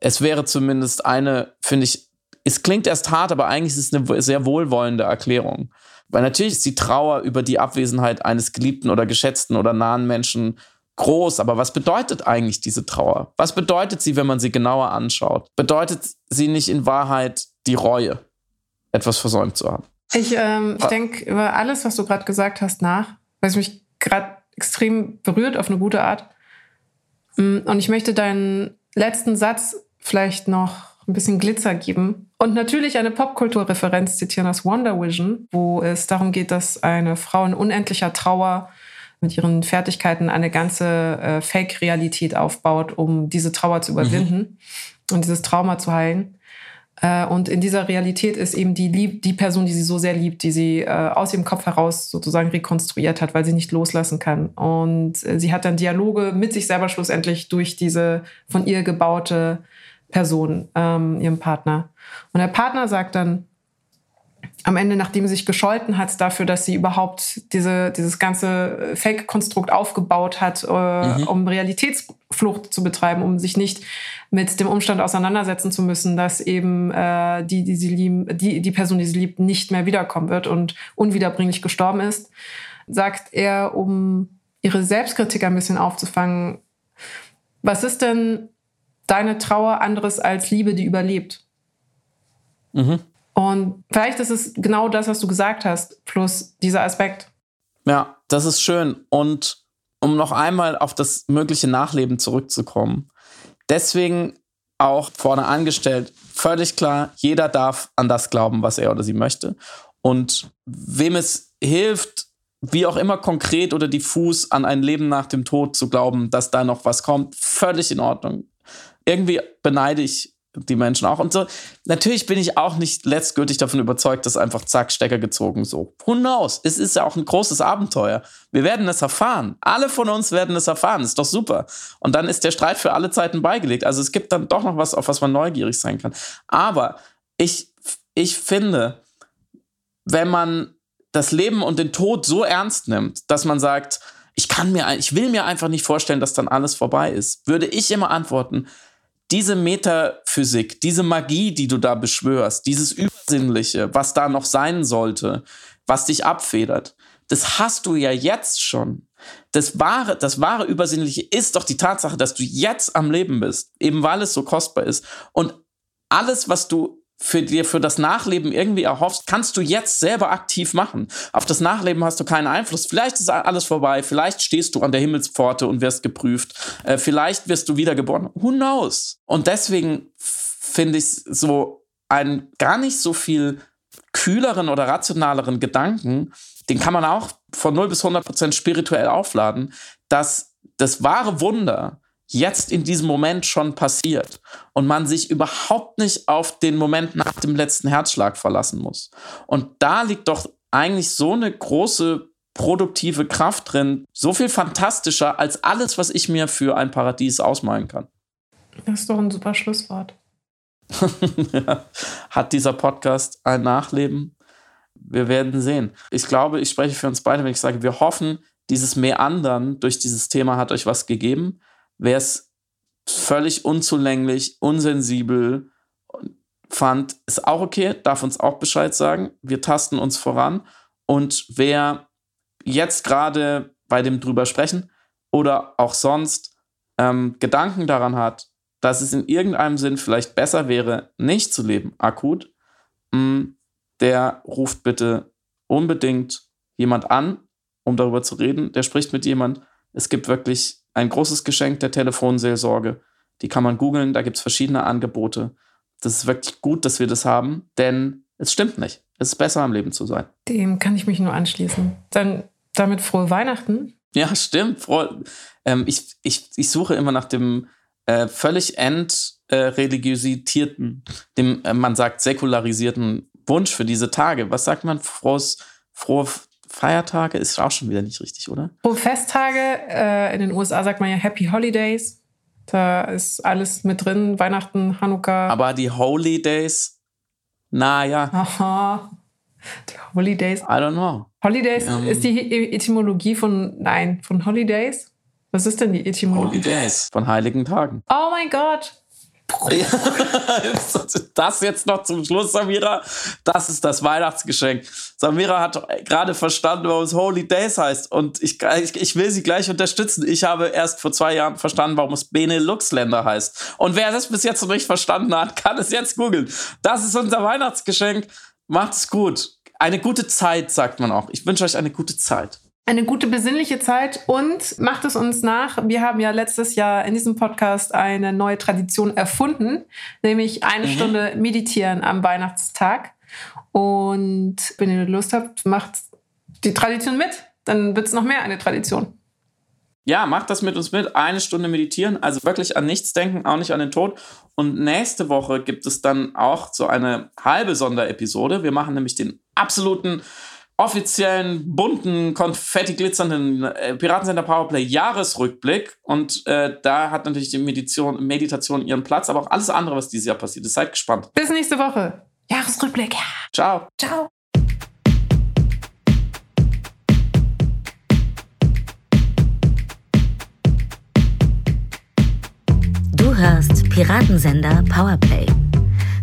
Es wäre zumindest eine, finde ich, es klingt erst hart, aber eigentlich ist es eine sehr wohlwollende Erklärung. Weil natürlich ist die Trauer über die Abwesenheit eines geliebten oder geschätzten oder nahen Menschen groß. Aber was bedeutet eigentlich diese Trauer? Was bedeutet sie, wenn man sie genauer anschaut? Bedeutet sie nicht in Wahrheit die Reue, etwas versäumt zu haben? Ich, ähm, ich denke über alles, was du gerade gesagt hast, nach, weil es mich gerade extrem berührt auf eine gute Art. Mm, und ich möchte deinen letzten Satz vielleicht noch ein bisschen Glitzer geben. Und natürlich eine Popkulturreferenz zitieren aus Wonder Vision, wo es darum geht, dass eine Frau in unendlicher Trauer mit ihren Fertigkeiten eine ganze äh, Fake-Realität aufbaut, um diese Trauer zu überwinden mhm. und dieses Trauma zu heilen. Äh, und in dieser Realität ist eben die, Lieb die Person, die sie so sehr liebt, die sie äh, aus ihrem Kopf heraus sozusagen rekonstruiert hat, weil sie nicht loslassen kann. Und äh, sie hat dann Dialoge mit sich selber schlussendlich durch diese von ihr gebaute Person, ähm, ihrem Partner. Und der Partner sagt dann am Ende, nachdem sie sich gescholten hat dafür, dass sie überhaupt diese, dieses ganze Fake-Konstrukt aufgebaut hat, äh, mhm. um Realitätsflucht zu betreiben, um sich nicht mit dem Umstand auseinandersetzen zu müssen, dass eben äh, die, die, sie lieben, die, die Person, die sie liebt, nicht mehr wiederkommen wird und unwiederbringlich gestorben ist, sagt er, um ihre Selbstkritik ein bisschen aufzufangen, was ist denn deine Trauer anderes als Liebe, die überlebt. Mhm. Und vielleicht ist es genau das, was du gesagt hast, plus dieser Aspekt. Ja, das ist schön. Und um noch einmal auf das mögliche Nachleben zurückzukommen. Deswegen auch vorne angestellt, völlig klar, jeder darf an das glauben, was er oder sie möchte. Und wem es hilft, wie auch immer konkret oder diffus an ein Leben nach dem Tod zu glauben, dass da noch was kommt, völlig in Ordnung irgendwie beneide ich die Menschen auch. Und so, natürlich bin ich auch nicht letztgültig davon überzeugt, dass einfach zack, Stecker gezogen, so. Who knows? Es ist ja auch ein großes Abenteuer. Wir werden es erfahren. Alle von uns werden es erfahren. Ist doch super. Und dann ist der Streit für alle Zeiten beigelegt. Also es gibt dann doch noch was, auf was man neugierig sein kann. Aber ich, ich finde, wenn man das Leben und den Tod so ernst nimmt, dass man sagt, ich kann mir, ich will mir einfach nicht vorstellen, dass dann alles vorbei ist, würde ich immer antworten, diese Metaphysik, diese Magie, die du da beschwörst, dieses Übersinnliche, was da noch sein sollte, was dich abfedert, das hast du ja jetzt schon. Das wahre, das wahre Übersinnliche ist doch die Tatsache, dass du jetzt am Leben bist, eben weil es so kostbar ist. Und alles, was du für dir für das Nachleben irgendwie erhoffst, kannst du jetzt selber aktiv machen. Auf das Nachleben hast du keinen Einfluss. Vielleicht ist alles vorbei, vielleicht stehst du an der Himmelspforte und wirst geprüft, äh, vielleicht wirst du wiedergeboren. Who knows? Und deswegen finde ich so einen gar nicht so viel kühleren oder rationaleren Gedanken, den kann man auch von 0 bis 100 Prozent spirituell aufladen, dass das wahre Wunder jetzt in diesem Moment schon passiert und man sich überhaupt nicht auf den Moment nach dem letzten Herzschlag verlassen muss. Und da liegt doch eigentlich so eine große produktive Kraft drin, so viel fantastischer als alles, was ich mir für ein Paradies ausmalen kann. Das ist doch ein super Schlusswort. Hat dieser Podcast ein Nachleben? Wir werden sehen. Ich glaube, ich spreche für uns beide, wenn ich sage, wir hoffen, dieses Meandern durch dieses Thema hat euch was gegeben wer es völlig unzulänglich, unsensibel fand, ist auch okay, darf uns auch Bescheid sagen. Wir tasten uns voran. Und wer jetzt gerade bei dem drüber sprechen oder auch sonst ähm, Gedanken daran hat, dass es in irgendeinem Sinn vielleicht besser wäre, nicht zu leben, akut, mh, mm, der ruft bitte unbedingt jemand an, um darüber zu reden. Der spricht mit jemand. Es gibt wirklich ein großes Geschenk der Telefonseelsorge. Die kann man googeln, da gibt es verschiedene Angebote. Das ist wirklich gut, dass wir das haben, denn es stimmt nicht. Es ist besser, am Leben zu sein. Dem kann ich mich nur anschließen. Dann damit frohe Weihnachten. Ja, stimmt. Froh, ähm, ich, ich, ich suche immer nach dem äh, völlig entreligiositierten, äh, dem äh, man sagt säkularisierten Wunsch für diese Tage. Was sagt man? Frohes, frohe Feiertage ist auch schon wieder nicht richtig, oder? Pro Festtage, äh, in den USA sagt man ja Happy Holidays. Da ist alles mit drin, Weihnachten, Hanukkah. Aber die Holy Days, naja. Aha. Die Holidays. I don't know. Holidays um, ähm. ist die Etymologie von, nein, von Holidays? Was ist denn die Etymologie? Holy Days. Von heiligen Tagen. Oh mein Gott. das jetzt noch zum Schluss, Samira. Das ist das Weihnachtsgeschenk. Samira hat gerade verstanden, warum es Holy Days heißt. Und ich, ich, ich, will sie gleich unterstützen. Ich habe erst vor zwei Jahren verstanden, warum es Benelux-Länder heißt. Und wer das bis jetzt noch nicht verstanden hat, kann es jetzt googeln. Das ist unser Weihnachtsgeschenk. Macht's gut. Eine gute Zeit, sagt man auch. Ich wünsche euch eine gute Zeit eine gute besinnliche Zeit und macht es uns nach. Wir haben ja letztes Jahr in diesem Podcast eine neue Tradition erfunden, nämlich eine mhm. Stunde meditieren am Weihnachtstag. Und wenn ihr Lust habt, macht die Tradition mit. Dann wird es noch mehr eine Tradition. Ja, macht das mit uns mit. Eine Stunde meditieren, also wirklich an nichts denken, auch nicht an den Tod. Und nächste Woche gibt es dann auch so eine halbe Sonderepisode. Wir machen nämlich den absoluten offiziellen, bunten, konfetti-glitzernden äh, Piratensender Powerplay Jahresrückblick. Und äh, da hat natürlich die Meditation, Meditation ihren Platz, aber auch alles andere, was dieses Jahr passiert ist. Seid gespannt. Bis nächste Woche. Jahresrückblick. Ja. Ciao. Ciao. Du hörst Piratensender Powerplay.